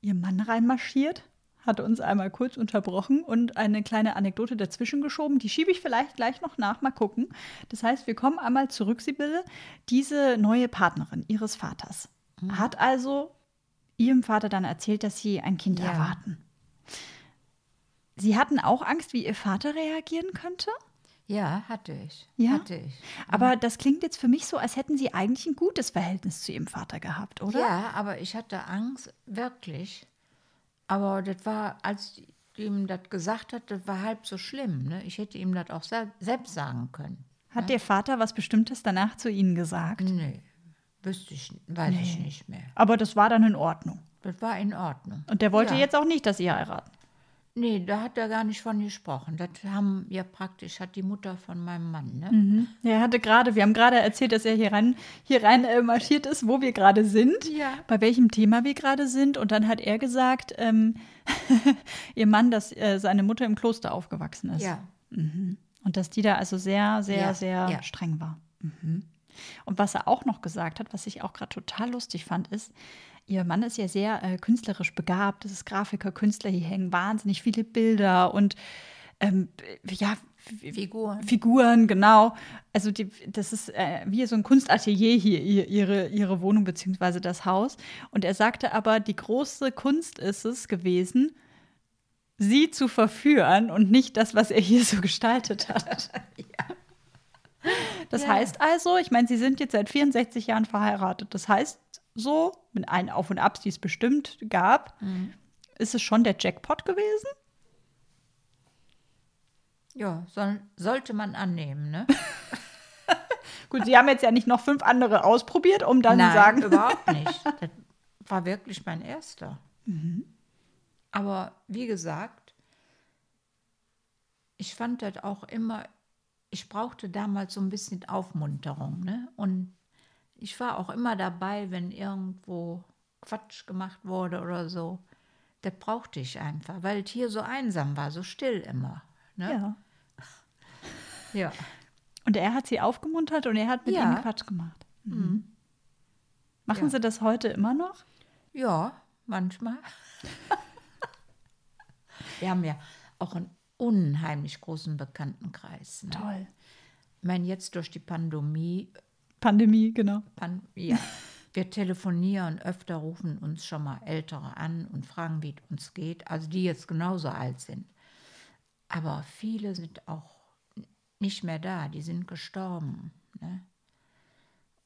ihr Mann reinmarschiert, hat uns einmal kurz unterbrochen und eine kleine Anekdote dazwischen geschoben. Die schiebe ich vielleicht gleich noch nach, mal gucken. Das heißt, wir kommen einmal zurück, Sibylle. Diese neue Partnerin ihres Vaters hat also ihrem Vater dann erzählt, dass sie ein Kind Ja. erwarten. Sie hatten auch Angst, wie ihr Vater reagieren könnte? Ja, hatte ich. Ja? Hatte ich. Aber das klingt jetzt für mich so, als hätten Sie eigentlich ein gutes Verhältnis zu Ihrem Vater gehabt, oder? Ja, aber ich hatte Angst, wirklich. Aber das war, als ich ihm das gesagt hat, das war halb so schlimm. Ne? Ich hätte ihm das auch sel selbst sagen können. Hat Ihr Vater was Bestimmtes danach zu Ihnen gesagt? Nee, wüsste ich, weiß ich nicht mehr. Aber das war dann in Ordnung. Das war in Ordnung. Und der wollte Ja. jetzt auch nicht, dass Sie heiraten. Nee, da hat er gar nicht von gesprochen. Das haben ja praktisch, hat die Mutter von meinem Mann, ne? Mhm. Er hatte gerade, wir haben gerade erzählt, dass er hier rein, hier rein äh, marschiert ist, wo wir gerade sind, Ja. bei welchem Thema wir gerade sind. Und dann hat er gesagt, ähm, ihr Mann, dass äh, seine Mutter im Kloster aufgewachsen ist. Ja. Und dass die da also sehr, sehr, Ja, sehr ja. streng war. Mhm. Und was er auch noch gesagt hat, was ich auch gerade total lustig fand, ist, ihr Mann ist ja sehr äh, künstlerisch begabt, das ist Grafiker, Künstler, hier hängen wahnsinnig viele Bilder und ähm, ja, Figuren. Figuren, genau. Also die, das ist äh, wie so ein Kunstatelier hier, ihr- ihre, ihre Wohnung beziehungsweise das Haus. Und er sagte aber, die große Kunst ist es gewesen, sie zu verführen und nicht das, was er hier so gestaltet hat. Das Ja. heißt also, ich meine, sie sind jetzt seit 64 Jahren verheiratet. Das heißt so, mit allen Auf und Abs, die es bestimmt gab, ist es schon der Jackpot gewesen? Ja, soll, sollte man annehmen, ne? Gut, Sie haben jetzt ja nicht noch fünf andere ausprobiert, um dann Nein, zu sagen, überhaupt nicht. Das war wirklich mein erster. Aber wie gesagt, ich fand das auch immer, ich brauchte damals so ein bisschen Aufmunterung. Ne? Und ich war auch immer dabei, wenn irgendwo Quatsch gemacht wurde oder so. Das brauchte ich einfach, weil es hier so einsam war, so still immer. Ne? ja. ja. Und er hat sie aufgemuntert und er hat mit Ja. ihnen Quatsch gemacht. Mhm. Machen Ja. Sie das heute immer noch? Ja, manchmal. Wir haben ja auch einen unheimlich großen Bekanntenkreis. Ne? Toll. Ich meine, jetzt durch die Pandemie, Pandemie, genau. Pan ja, wir telefonieren öfter, rufen uns schon mal Ältere an und fragen, wie es uns geht. Also die jetzt genauso alt sind. Aber viele sind auch nicht mehr da, die sind gestorben. Ne?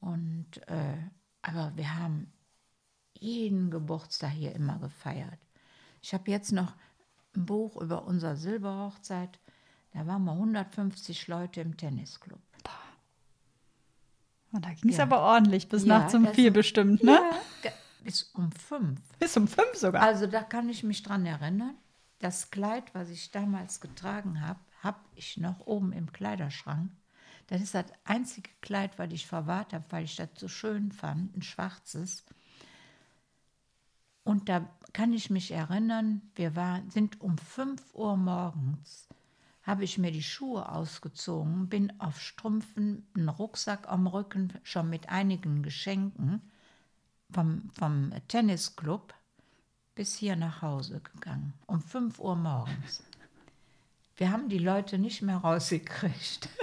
Und, äh, aber wir haben jeden Geburtstag hier immer gefeiert. Ich habe jetzt noch ein Buch über unsere Silberhochzeit. Da waren wir 150 Leute im Tennisclub. Und da ging es Ja. aber ordentlich, bis Ja, nachts um vier bestimmt, ne? Ja, bis um fünf. Bis um fünf sogar. Also da kann ich mich dran erinnern. Das Kleid, was ich damals getragen habe, habe ich noch oben im Kleiderschrank. Das ist das einzige Kleid, was ich verwahrt habe, weil ich das so schön fand, ein schwarzes. Und da kann ich mich erinnern, wir waren, sind um 5 Uhr morgens, habe ich mir die Schuhe ausgezogen, bin auf Strümpfen, einen Rucksack am Rücken, schon mit einigen Geschenken vom, vom Tennisclub bis hier nach Hause gegangen, um 5 Uhr morgens. Wir haben die Leute nicht mehr rausgekriegt.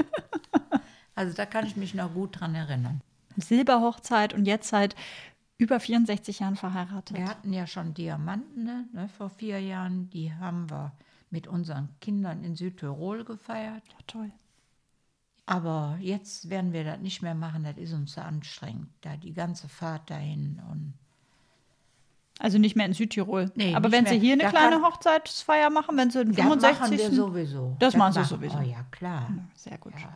Also da kann ich mich noch gut dran erinnern. Silberhochzeit und jetzt seit über 64 Jahren verheiratet. Wir hatten ja schon Diamanten ne, ne, vor vier Jahren, die haben wir mit unseren Kindern in Südtirol gefeiert. Ja, toll. Aber jetzt werden wir das nicht mehr machen, das ist uns zu anstrengend. Da die ganze Fahrt dahin und Also nicht mehr in Südtirol. Nee, aber wenn Sie mehr. hier eine Da kleine Hochzeitsfeier machen, wenn Sie den das machen 65. wir sowieso. Das machen Sie sowieso. Oh ja, klar. Sehr gut. Ja.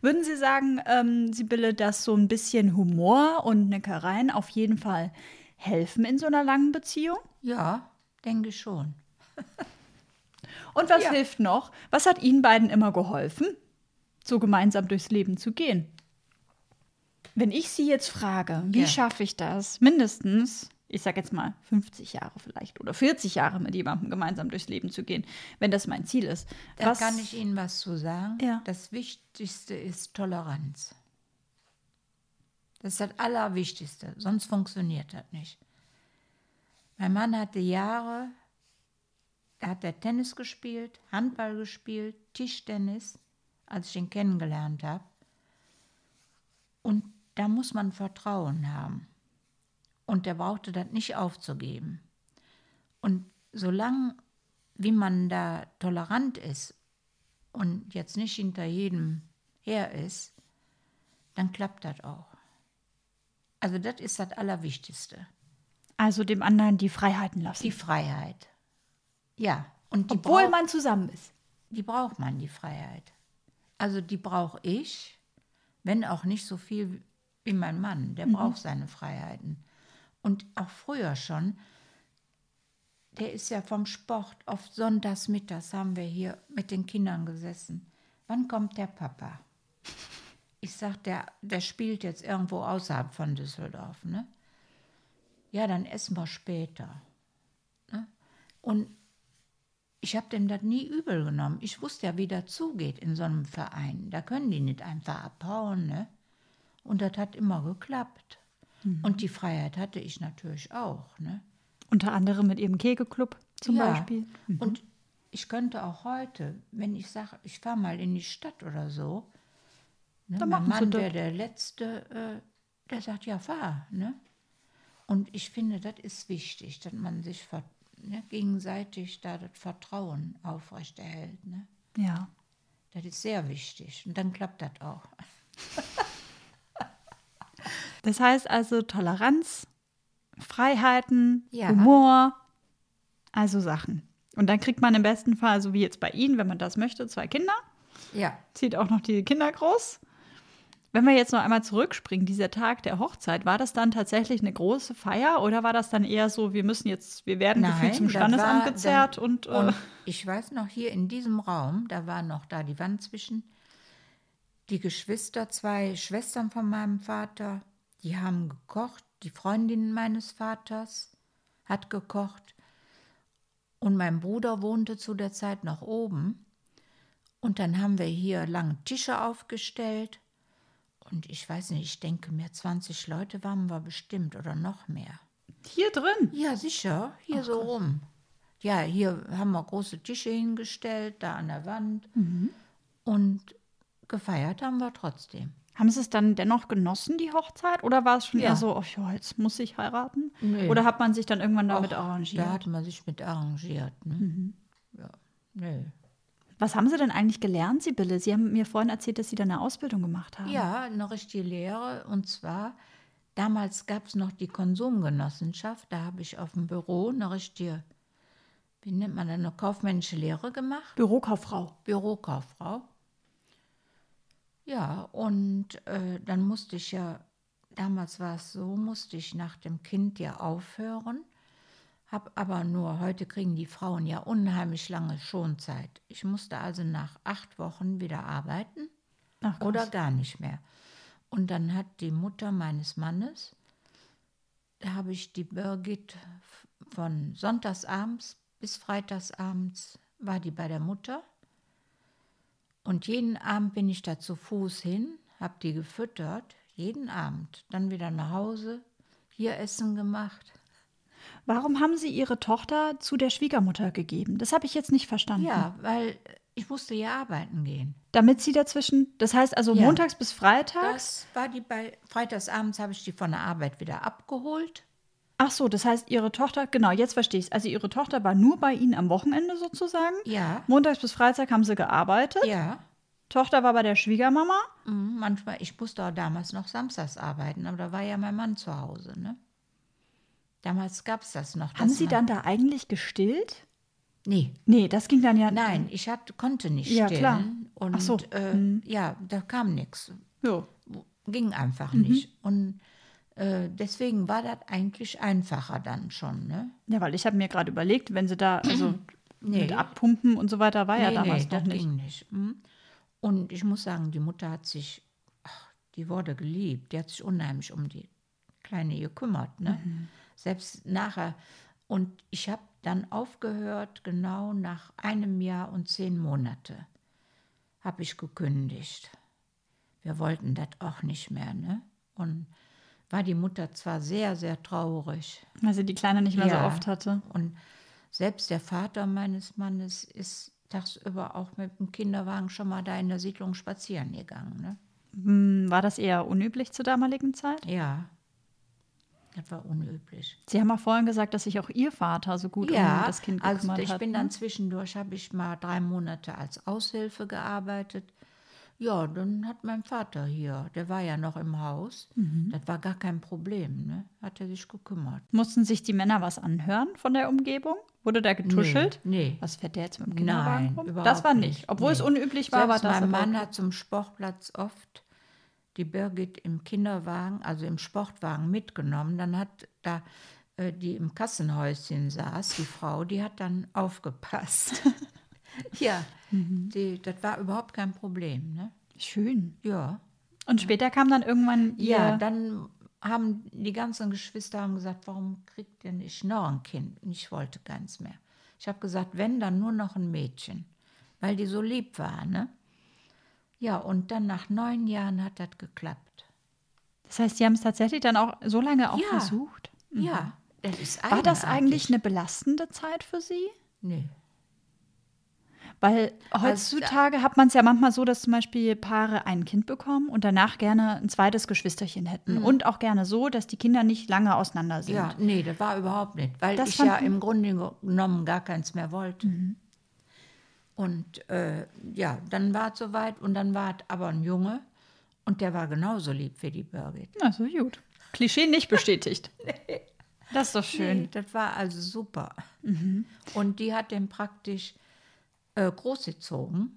Würden Sie sagen, ähm, Sibylle, dass so ein bisschen Humor und Neckereien auf jeden Fall helfen in so einer langen Beziehung? Ja, denke schon. Und was Ja. hilft noch? Was hat Ihnen beiden immer geholfen, so gemeinsam durchs Leben zu gehen? Wenn ich Sie jetzt frage, wie Ja. schaffe ich das, mindestens, ich sage jetzt mal 50 Jahre vielleicht oder 40 Jahre mit jemandem gemeinsam durchs Leben zu gehen, wenn das mein Ziel ist. Da was, kann ich Ihnen was zu sagen. Ja. Das Wichtigste ist Toleranz. Das ist das Allerwichtigste, sonst funktioniert das nicht. Mein Mann hatte Jahre, da hat er Tennis gespielt, Handball gespielt, Tischtennis, als ich ihn kennengelernt habe. Und da muss man Vertrauen haben. Und er brauchte das nicht aufzugeben. Und solange, wie man da tolerant ist und jetzt nicht hinter jedem her ist, dann klappt das auch. Also das ist das Allerwichtigste. also dem anderen die Freiheiten lassen. Die Freiheit. Ja. Und die, obwohl man zusammen ist. die braucht man, die Freiheit. Also die brauche ich, wenn auch nicht so viel wie mein Mann. Der braucht seine Freiheiten. Und auch früher schon, der ist ja vom Sport, oft sonntags mittags haben wir hier mit den Kindern gesessen. Wann kommt der Papa? Ich sag, der, der spielt jetzt irgendwo außerhalb von Düsseldorf, ne? Ja, dann essen wir später. Ne? Und ich habe dem das nie übel genommen. Ich wusste ja, wie das zugeht in so einem Verein. Da können die nicht einfach abhauen. Ne? Und das hat immer geklappt. Und die Freiheit hatte ich natürlich auch. Ne? Unter anderem mit ihrem Kegelclub zum Ja. Beispiel. Und ich könnte auch heute, wenn ich sage, ich fahre mal in die Stadt oder so, ne, Dann mein Mann wäre der Letzte, äh, der sagt, ja, fahr. Ne? Und ich finde, das ist wichtig, dass man sich ver ne, gegenseitig da das Vertrauen aufrechterhält. Ne? Ja. Das ist sehr wichtig. Und dann klappt das auch. Das heißt also Toleranz, Freiheiten, Ja. Humor, also Sachen. Und dann kriegt man im besten Fall, so wie jetzt bei Ihnen, wenn man das möchte, zwei Kinder, Ja. zieht auch noch die Kinder groß. Wenn wir jetzt noch einmal zurückspringen, dieser Tag der Hochzeit, war das dann tatsächlich eine große Feier oder war das dann eher so, wir müssen jetzt, wir werden gefühlt zum Standesamt war gezerrt dann- und, äh, und ich weiß noch, hier in diesem Raum, da war noch da die Wand zwischen, die Geschwister, zwei Schwestern von meinem Vater, die haben gekocht, die Freundin meines Vaters hat gekocht und mein Bruder wohnte zu der Zeit noch oben. Und dann haben wir hier lange Tische aufgestellt. Und ich weiß nicht, ich denke mir, 20 Leute waren wir bestimmt oder noch mehr. hier drin. Ja, sicher, hier so rum. Ja, hier haben wir große Tische hingestellt, da an der Wand. Und gefeiert haben wir trotzdem. Haben Sie es dann dennoch genossen, die Hochzeit? Oder war es schon Ja. eher so, oh ja, jetzt muss ich heiraten? Nee. Oder hat man sich dann irgendwann damit Och, arrangiert? Da hat man sich mit arrangiert. Ne? Ja, nö. Was haben Sie denn eigentlich gelernt, Sibylle? Sie haben mir vorhin erzählt, dass Sie da eine Ausbildung gemacht haben. Ja, eine richtige Lehre. Und zwar, damals gab es noch die Konsumgenossenschaft. Da habe ich auf dem Büro eine richtige, wie nennt man das, eine kaufmännische Lehre gemacht. Bürokauffrau. Bürokauffrau. Ja, und äh, dann musste ich ja, damals war es so, musste ich nach dem Kind ja aufhören. Hab aber nur, heute kriegen die Frauen ja unheimlich lange Schonzeit. Ich musste also nach acht Wochen wieder arbeiten Ach, oder gar nicht mehr. Und dann hat die Mutter meines Mannes, da habe ich die Birgit von sonntagsabends bis freitagsabends war die bei der Mutter. Und jeden Abend bin ich da zu Fuß hin, habe die gefüttert, jeden Abend. Dann wieder nach Hause, hier Essen gemacht. Warum haben Sie Ihre Tochter zu der Schwiegermutter gegeben? Das habe ich jetzt nicht verstanden. Ja, weil ich musste ja arbeiten gehen. Damit Sie dazwischen, das heißt also Ja. montags bis freitags? Das war die bei Freitagsabends habe ich die von der Arbeit wieder abgeholt. Ach so, das heißt Ihre Tochter, genau, jetzt verstehe ich es. Also Ihre Tochter war nur bei Ihnen am Wochenende sozusagen? Ja. Montags bis Freitag haben Sie gearbeitet. Ja. Tochter war bei der Schwiegermama. Mhm, Manchmal, ich musste auch damals noch samstags arbeiten, aber da war ja mein Mann zu Hause. Ne? Damals gab es das noch. Haben Sie dann da eigentlich gestillt? Nee, Nee, das ging dann ja. nein, ich hatte, konnte nicht Ja, stillen. klar. Und Ach so. Mhm. äh, ja, da kam nichts. Ja. Ging einfach Mhm. nicht. Und äh, deswegen war das eigentlich einfacher dann schon. Ne? Ja, weil ich habe mir gerade überlegt, wenn sie da, also Nee. mit Abpumpen und so weiter, war ja Nee, damals nee, noch das nicht. ging nicht. hm. Und ich muss sagen, die Mutter hat sich, ach, die wurde geliebt, die hat sich unheimlich um die Kleine gekümmert. Ne? Mhm. Selbst nachher. Und ich habe dann aufgehört, genau nach einem Jahr und zehn Monate habe ich gekündigt. Wir wollten das auch nicht mehr. Ne? Und war die Mutter zwar sehr, sehr traurig. Weil sie die Kleine nicht mehr Ja. so oft hatte. Und selbst der Vater meines Mannes ist tagsüber auch mit dem Kinderwagen schon mal da in der Siedlung spazieren gegangen. Ne? Hm, War das eher unüblich zur damaligen Zeit? Ja, das war unüblich. Sie haben auch vorhin gesagt, dass sich auch Ihr Vater so gut um ja, das Kind also gekümmert ich hat. bin ne? dann zwischendurch, habe ich mal drei Monate als Aushilfe gearbeitet. Ja, dann hat mein Vater hier, der war ja noch im Haus, Mhm. das war gar kein Problem, ne? hat er sich gekümmert. Mussten sich die Männer was anhören von der Umgebung? Wurde da getuschelt? Nee, nee. Was fährt der jetzt mit dem Kinderwagen Nein, rum? Das war nicht. Obwohl es Nee. unüblich war, war Selbst das. mein Mann hat zum Sportplatz oft die Birgit im Kinderwagen, also im Sportwagen mitgenommen. Dann hat da äh, die im Kassenhäuschen saß, die Frau, die hat dann aufgepasst. ja, Mhm. die, das war überhaupt kein Problem. Ne? Schön. Ja. Und später kam dann irgendwann ihr. ja, dann haben die ganzen Geschwister haben gesagt, warum kriegt ihr nicht noch ein Kind? Und ich wollte keins mehr. Ich habe gesagt, wenn, dann nur noch ein Mädchen, weil die so lieb war. Ne? Ja, und dann nach neun Jahren hat das geklappt. das heißt, Sie haben es tatsächlich dann auch so lange auch Ja. versucht. Ja, das ist War das eigentlich eine belastende Zeit für Sie? Nee. Weil heutzutage hat man es ja manchmal so, dass zum Beispiel Paare ein Kind bekommen und danach gerne ein zweites Geschwisterchen hätten. Und auch gerne so, dass die Kinder nicht lange auseinander sind. Mhm. Ja, nee, das war überhaupt nicht, weil Das ich ja im Grunde genommen gar keins mehr wollte. Und äh, ja, dann war es soweit und dann war es aber ein Junge und der war genauso lieb wie die Birgit. Also gut. Klischee nicht bestätigt. Das ist doch schön. Nee, das war also super. Und die hat den praktisch äh, großgezogen.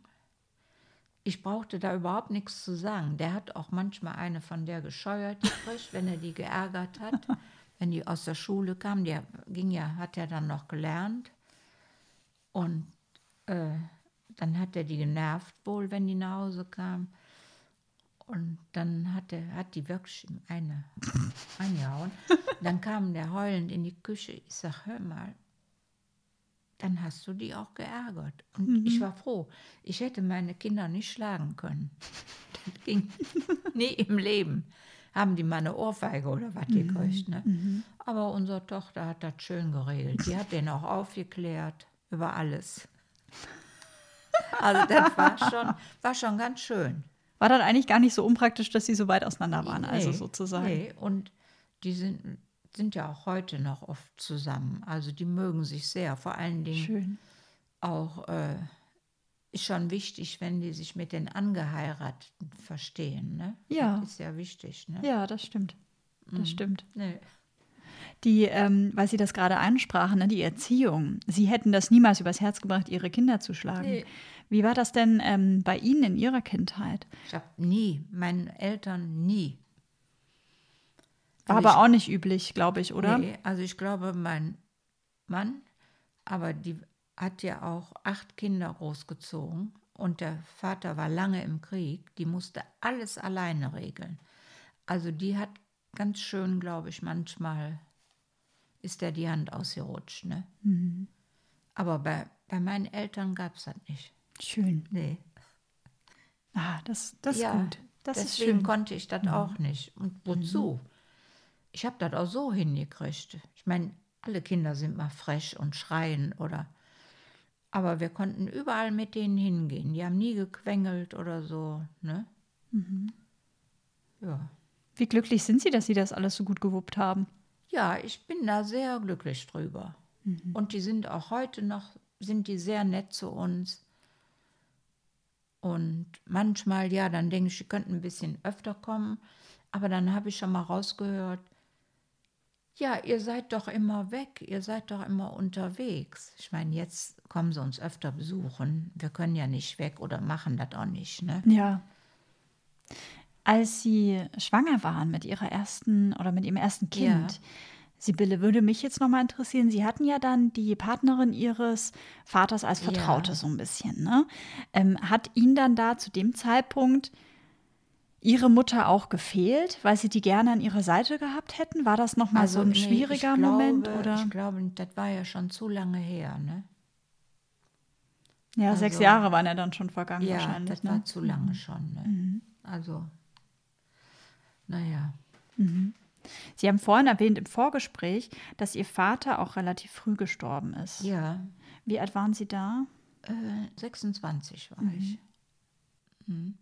Ich brauchte da überhaupt nichts zu sagen. Der hat auch manchmal eine von der gescheuert gekriegt, wenn er die geärgert hat. Wenn die aus der Schule kam, der ging ja, hat er dann noch gelernt. Und äh, dann hat er die genervt wohl, wenn die nach Hause kam. Und dann hat, er, hat die wirklich eine eingehauen. Dann kam der heulend in die Küche. Ich sag, hör mal, dann hast du die auch geärgert. Und ich war froh. Ich hätte meine Kinder nicht schlagen können. Das ging nie im Leben. Haben die mal eine Ohrfeige oder was gekriegt. Ne? Aber unsere Tochter hat das schön geregelt. Die hat den auch aufgeklärt über alles. Also das war schon, war schon ganz schön. War dann eigentlich gar nicht so unpraktisch, dass sie so weit auseinander waren, also Nee, sozusagen. Nee, und die sind, sind ja auch heute noch oft zusammen. Also die mögen sich sehr. Vor allen Dingen Schön. auch äh, ist schon wichtig, wenn die sich mit den Angeheirateten verstehen. Ne? Ja. Das ist ja wichtig. Ne? Ja, das stimmt. Das stimmt. Nee. Die, ähm, weil Sie das gerade ansprachen, ne, die Erziehung. Sie hätten das niemals übers Herz gebracht, Ihre Kinder zu schlagen. Nee. Wie war das denn ähm, bei Ihnen in Ihrer Kindheit? Ich habe nie, meinen Eltern nie. War Also aber auch nicht üblich, glaube ich, oder? Nee, also ich glaube, mein Mann, aber die hat ja auch acht Kinder großgezogen und der Vater war lange im Krieg. Die musste alles alleine regeln. Also die hat ganz schön, glaube ich, manchmal ist der die Hand ausgerutscht. Ne? Mhm. Aber bei, bei meinen Eltern gab es das nicht. Schön. Nee. Ah, das, das ja, ist gut. Das ist deswegen schön. konnte ich das auch nicht. Und wozu? Ich habe das auch so hingekriegt. Ich meine, alle Kinder sind mal frech und schreien oder. Aber wir konnten überall mit denen hingehen. Die haben nie gequengelt oder so. Ne? Ja. Wie glücklich sind Sie, dass Sie das alles so gut gewuppt haben? Ja, ich bin da sehr glücklich drüber. Und die sind auch heute noch, sind die sehr nett zu uns. Und manchmal, ja, dann denke ich, die könnten ein bisschen öfter kommen. Aber dann habe ich schon mal rausgehört, Ja, ihr seid doch immer weg, ihr seid doch immer unterwegs. Ich meine, jetzt kommen sie uns öfter besuchen. Wir können ja nicht weg oder machen das auch nicht, ne? Ja. Als Sie schwanger waren mit Ihrer ersten oder mit Ihrem ersten Kind, Ja. Sibylle, würde mich jetzt nochmal interessieren, Sie hatten ja dann die Partnerin Ihres Vaters als Ja. Vertraute so ein bisschen, ne? Ähm, hat Ihnen dann da zu dem Zeitpunkt Ihre Mutter auch gefehlt, weil Sie die gerne an Ihrer Seite gehabt hätten? War das nochmal so ein Also, nee, schwieriger ich Moment? Glaube, Oder? Ich glaube, das war ja schon zu lange her, ne? ja, sechs also- Jahre waren ja dann schon vergangen Ja, wahrscheinlich. das ne? war zu lange schon, ne? Also, naja. Sie haben vorhin erwähnt im Vorgespräch, dass Ihr Vater auch relativ früh gestorben ist. Ja, Wie alt waren Sie da? äh, 26 war ich. Mhm.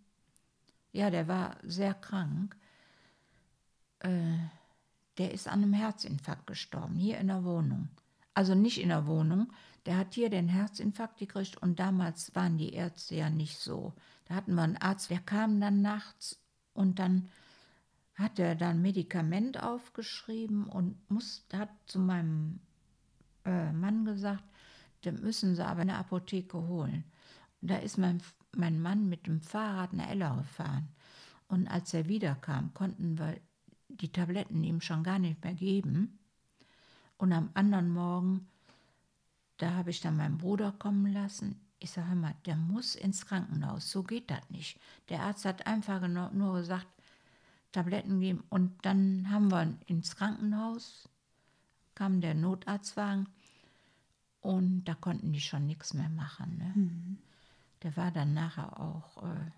Ja, der war sehr krank. Äh, der ist an einem Herzinfarkt gestorben, hier in der Wohnung. Also nicht in der Wohnung. Der hat hier den Herzinfarkt gekriegt und damals waren die Ärzte ja nicht so. Da hatten wir einen Arzt, der kam dann nachts und dann hat er dann Medikament aufgeschrieben und muss, hat zu meinem äh, Mann gesagt, den müssen sie aber in der Apotheke holen. Und da ist mein, mein Mann mit dem Fahrrad nach Ellau gefahren. Und als er wiederkam, konnten wir die Tabletten ihm schon gar nicht mehr geben. Und am anderen Morgen, da habe ich dann meinen Bruder kommen lassen. Ich sage, hör mal, der muss ins Krankenhaus, so geht das nicht. Der Arzt hat einfach nur gesagt, Tabletten geben. Und dann haben wir ins Krankenhaus, kam der Notarztwagen und da konnten die schon nichts mehr machen. Ne? Der war dann nachher auch, äh,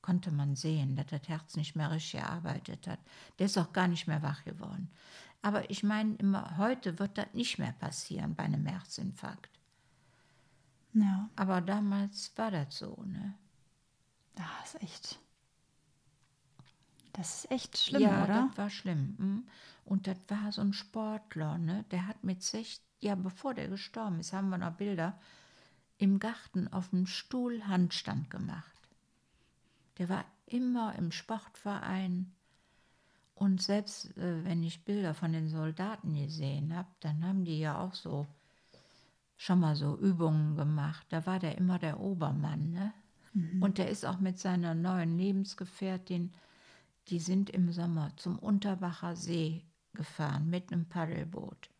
konnte man sehen, dass das Herz nicht mehr richtig gearbeitet hat. Der ist auch gar nicht mehr wach geworden. Aber ich meine immer, heute wird das nicht mehr passieren bei einem Herzinfarkt. Ja, Aber damals war das so, ne? das ist echt. Das ist echt schlimm, ja, oder? das war schlimm. hm. Und das war so ein Sportler, ne? Der hat mit 60, ja, bevor der gestorben ist, haben wir noch Bilder, im Garten auf dem Stuhl Handstand gemacht. Der war immer im Sportverein. Und selbst äh, wenn ich Bilder von den Soldaten gesehen habe, dann haben die ja auch so schon mal so Übungen gemacht. Da war der immer der Obermann, ne? Und der ist auch mit seiner neuen Lebensgefährtin, die sind im Sommer zum Unterbacher See gefahren mit einem Paddelboot.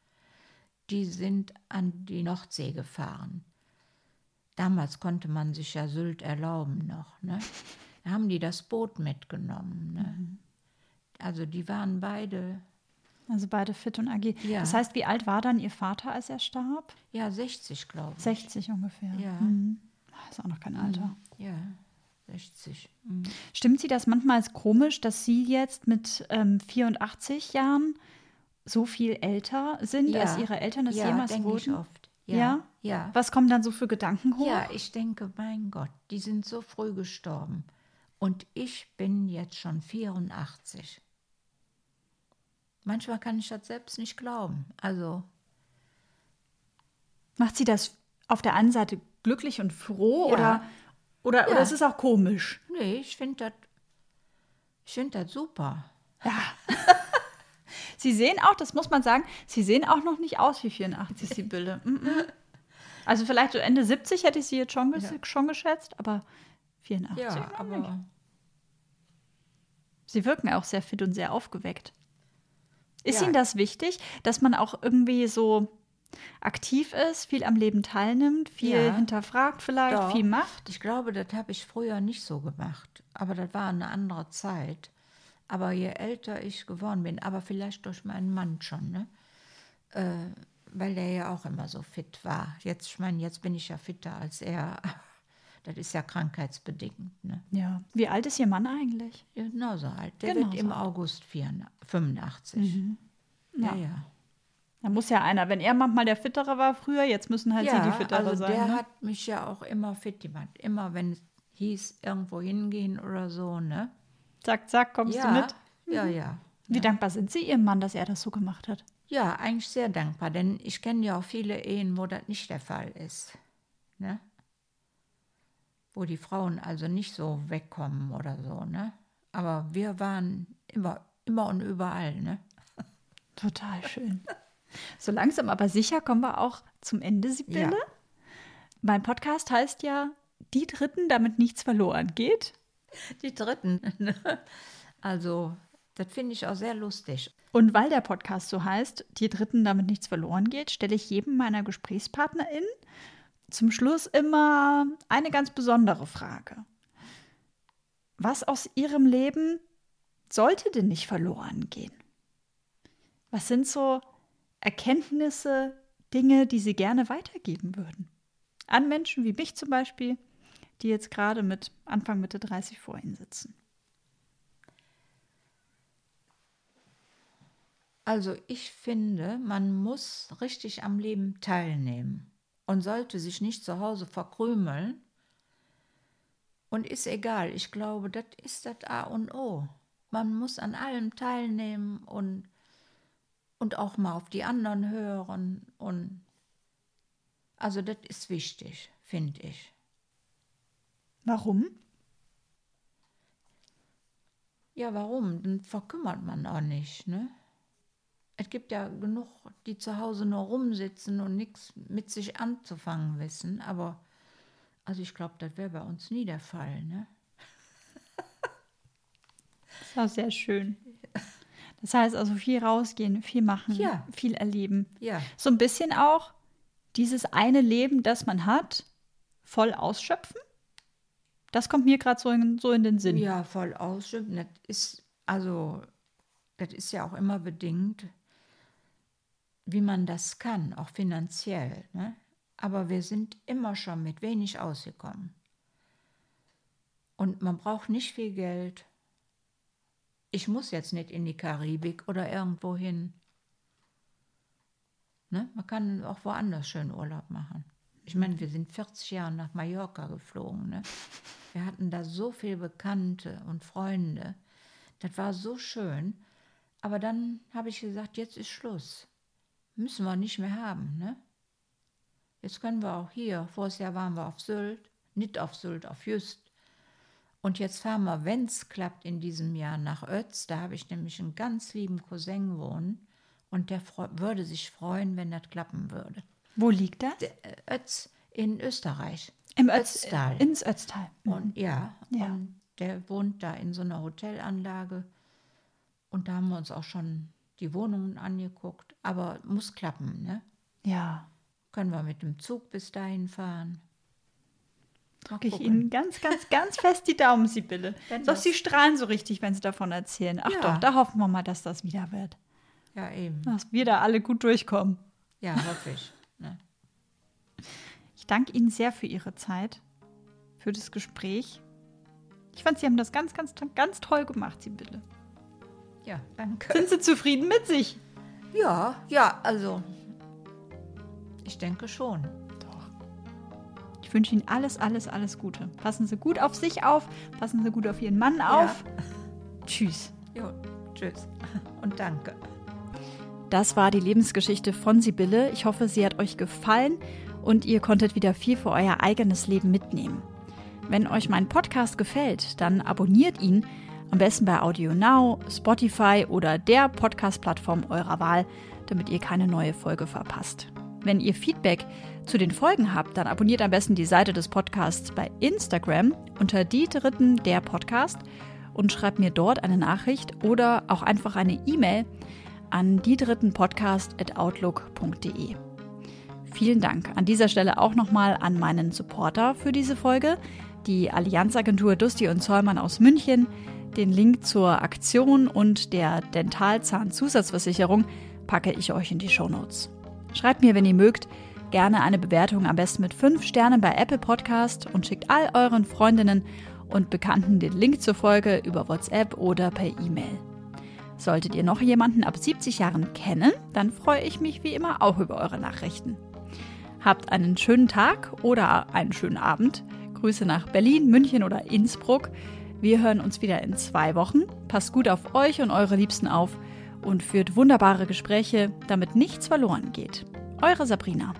Die sind an die Nordsee gefahren. Damals konnte man sich ja Sylt erlauben noch. Ne? Da haben die das Boot mitgenommen. Ne? Also die waren beide, Also beide fit und agil. Ja. Das heißt, wie alt war dann Ihr Vater, als er starb? ja, 60, glaube ich. 60 ungefähr. Ja. Mhm. Ist auch noch kein Alter. Ja, 60. Mhm. Stimmt Sie das manchmal als komisch, dass Sie jetzt mit ähm, 84 Jahren so viel älter sind, Ja. als Ihre Eltern das ja, jemals denke ich wurden? oft. Ja? Ja, ja. Was kommen dann so für Gedanken hoch? Ja, ich denke, mein Gott, die sind so früh gestorben. Und ich bin jetzt schon 84. Manchmal kann ich das selbst nicht glauben. Also, Macht Sie das auf der einen Seite glücklich und froh Ja. oder, oder, Ja. oder ist es auch komisch? nee, ich finde das ich find das super. Sie sehen auch, das muss man sagen, Sie sehen auch noch nicht aus wie 84, Sibylle. Mm, mm. Also vielleicht so Ende 70 hätte ich Sie jetzt schon, Ja. schon geschätzt, aber 84 Ja, nicht. aber Sie wirken auch sehr fit und sehr aufgeweckt. Ist Ja. Ihnen das wichtig, dass man auch irgendwie so aktiv ist, viel am Leben teilnimmt, viel Ja. hinterfragt vielleicht, Doch. viel macht? ich glaube, das habe ich früher nicht so gemacht. Aber das war eine andere Zeit. Aber je älter ich geworden bin, aber vielleicht durch meinen Mann schon, ne? Äh, weil der ja auch immer so fit war. Jetzt, ich meine, jetzt bin ich ja fitter als er. Das ist ja krankheitsbedingt. Ne? Ja. Wie alt ist Ihr Mann eigentlich? Ja, Genauso alt. Der Genauso wird im alt. August 84, 85. Ja. Ja, ja. Da muss ja einer, wenn er manchmal der Fittere war früher, jetzt müssen halt Sie die Fittere also sein. der ne? hat mich ja auch immer fit gemacht. Immer wenn es hieß, irgendwo hingehen oder so, ne? Zack, zack, kommst ja, du mit? Ja, ja. Wie dankbar sind Sie Ihrem Mann, dass er das so gemacht hat? Ja, eigentlich sehr dankbar, denn ich kenne ja auch viele Ehen, wo das nicht der Fall ist. Ne? Wo die Frauen also nicht so wegkommen oder so, ne? Aber wir waren immer, immer und überall, ne? Total schön. So langsam aber sicher kommen wir auch zum Ende, Sibylle. Ja. Mein Podcast heißt ja Die Dritten, damit nichts verloren geht. Die dritten. Also, das finde ich auch sehr lustig. Und weil der Podcast so heißt, Die Dritten, damit nichts verloren geht, stelle ich jedem meiner GesprächspartnerInnen zum Schluss immer eine ganz besondere Frage. Was aus ihrem Leben sollte denn nicht verloren gehen? Was sind so Erkenntnisse, Dinge, die sie gerne weitergeben würden? An Menschen wie mich zum Beispiel, die jetzt gerade mit Anfang Mitte 30 vor ihnen sitzen. Also ich finde, man muss richtig am Leben teilnehmen und sollte sich nicht zu Hause verkrümeln. Und ist egal, ich glaube, das ist das A und O. Man muss an allem teilnehmen und, und auch mal auf die anderen hören. Und also das ist wichtig, finde ich. Warum? Ja, warum? Dann verkümmert man auch nicht, ne? Es gibt ja genug, die zu Hause nur rumsitzen und nichts mit sich anzufangen wissen, aber also ich glaube, das wäre bei uns nie der Fall, ne? Das war sehr schön. Das heißt also viel rausgehen, viel machen, Ja. viel erleben. Ja, So ein bisschen auch dieses eine Leben, das man hat, voll ausschöpfen. Das kommt mir gerade so in, so in den Sinn. ja, voll ausschöpfen. Das ist, also, das ist ja auch immer bedingt, wie man das kann, auch finanziell, ne? Aber wir sind immer schon mit wenig ausgekommen. Und man braucht nicht viel Geld. Ich muss jetzt nicht in die Karibik oder irgendwo hin. Ne? Man kann auch woanders schön Urlaub machen. Ich meine, wir sind 40 Jahre nach Mallorca geflogen. Ne? Wir hatten da so viele Bekannte und Freunde. Das war so schön. Aber dann habe ich gesagt, jetzt ist Schluss. Müssen wir nicht mehr haben. Ne? Jetzt können wir auch hier. Voriges Jahr waren wir auf Sylt. Nicht auf Sylt, auf Just. Und jetzt fahren wir, wenn es klappt, in diesem Jahr nach Ötz. Da habe ich nämlich einen ganz lieben Cousin wohnen. Und der würde sich freuen, wenn das klappen würde. Wo liegt das? Der, äh, Ötz in Österreich. Im Ötz, Ötztal. Ins Ötztal. Und ja, Ja. und der wohnt da in so einer Hotelanlage. Und da haben wir uns auch schon die Wohnungen angeguckt. Aber muss klappen, ne? Ja. Können wir mit dem Zug bis dahin fahren? Drücke ich. Ihnen ganz, ganz, ganz fest die Daumen, Sibylle. Doch Sie strahlen so richtig, wenn Sie davon erzählen. Ach Ja. doch, da hoffen wir mal, dass das wieder wird. Ja, eben. Dass wir da alle gut durchkommen. Ja, hoffe ich. Ne? Ich danke Ihnen sehr für Ihre Zeit, für das Gespräch. Ich fand, Sie haben das ganz, ganz, ganz toll gemacht, Sibylle. Ja, danke. Sind Sie zufrieden mit sich? Ja, ja, also. Ich denke schon. Ich wünsche Ihnen alles, alles, alles Gute. Passen Sie gut auf sich auf, passen Sie gut auf Ihren Mann auf. Tschüss. Jo, tschüss. Und danke. Das war die Lebensgeschichte von Sibylle. Ich hoffe, sie hat euch gefallen und ihr konntet wieder viel für euer eigenes Leben mitnehmen. Wenn euch mein Podcast gefällt, dann abonniert ihn am besten bei Audio Now, Spotify oder der Podcast-Plattform eurer Wahl, damit ihr keine neue Folge verpasst. Wenn ihr Feedback zu den Folgen habt, dann abonniert am besten die Seite des Podcasts bei Instagram unter die Dritten der Podcast und schreibt mir dort eine Nachricht oder auch einfach eine E-Mail an die dritten Podcast@outlook.de. Vielen Dank an dieser Stelle auch nochmal an meinen Supporter für diese Folge, die Allianzagentur Dusti und Zollmann aus München. Den Link zur Aktion und der Dentalzahnzusatzversicherung packe ich euch in die Shownotes. Schreibt mir, wenn ihr mögt, gerne eine Bewertung, am besten mit 5 Sternen bei Apple Podcast und schickt all euren Freundinnen und Bekannten den Link zur Folge über WhatsApp oder per E-Mail. Solltet ihr noch jemanden ab 70 Jahren kennen, dann freue ich mich wie immer auch über eure Nachrichten. Habt einen schönen Tag oder einen schönen Abend. Grüße nach Berlin, München oder Innsbruck. Wir hören uns wieder in zwei Wochen. Passt gut auf euch und eure Liebsten auf und führt wunderbare Gespräche, damit nichts verloren geht. Eure Sabrina.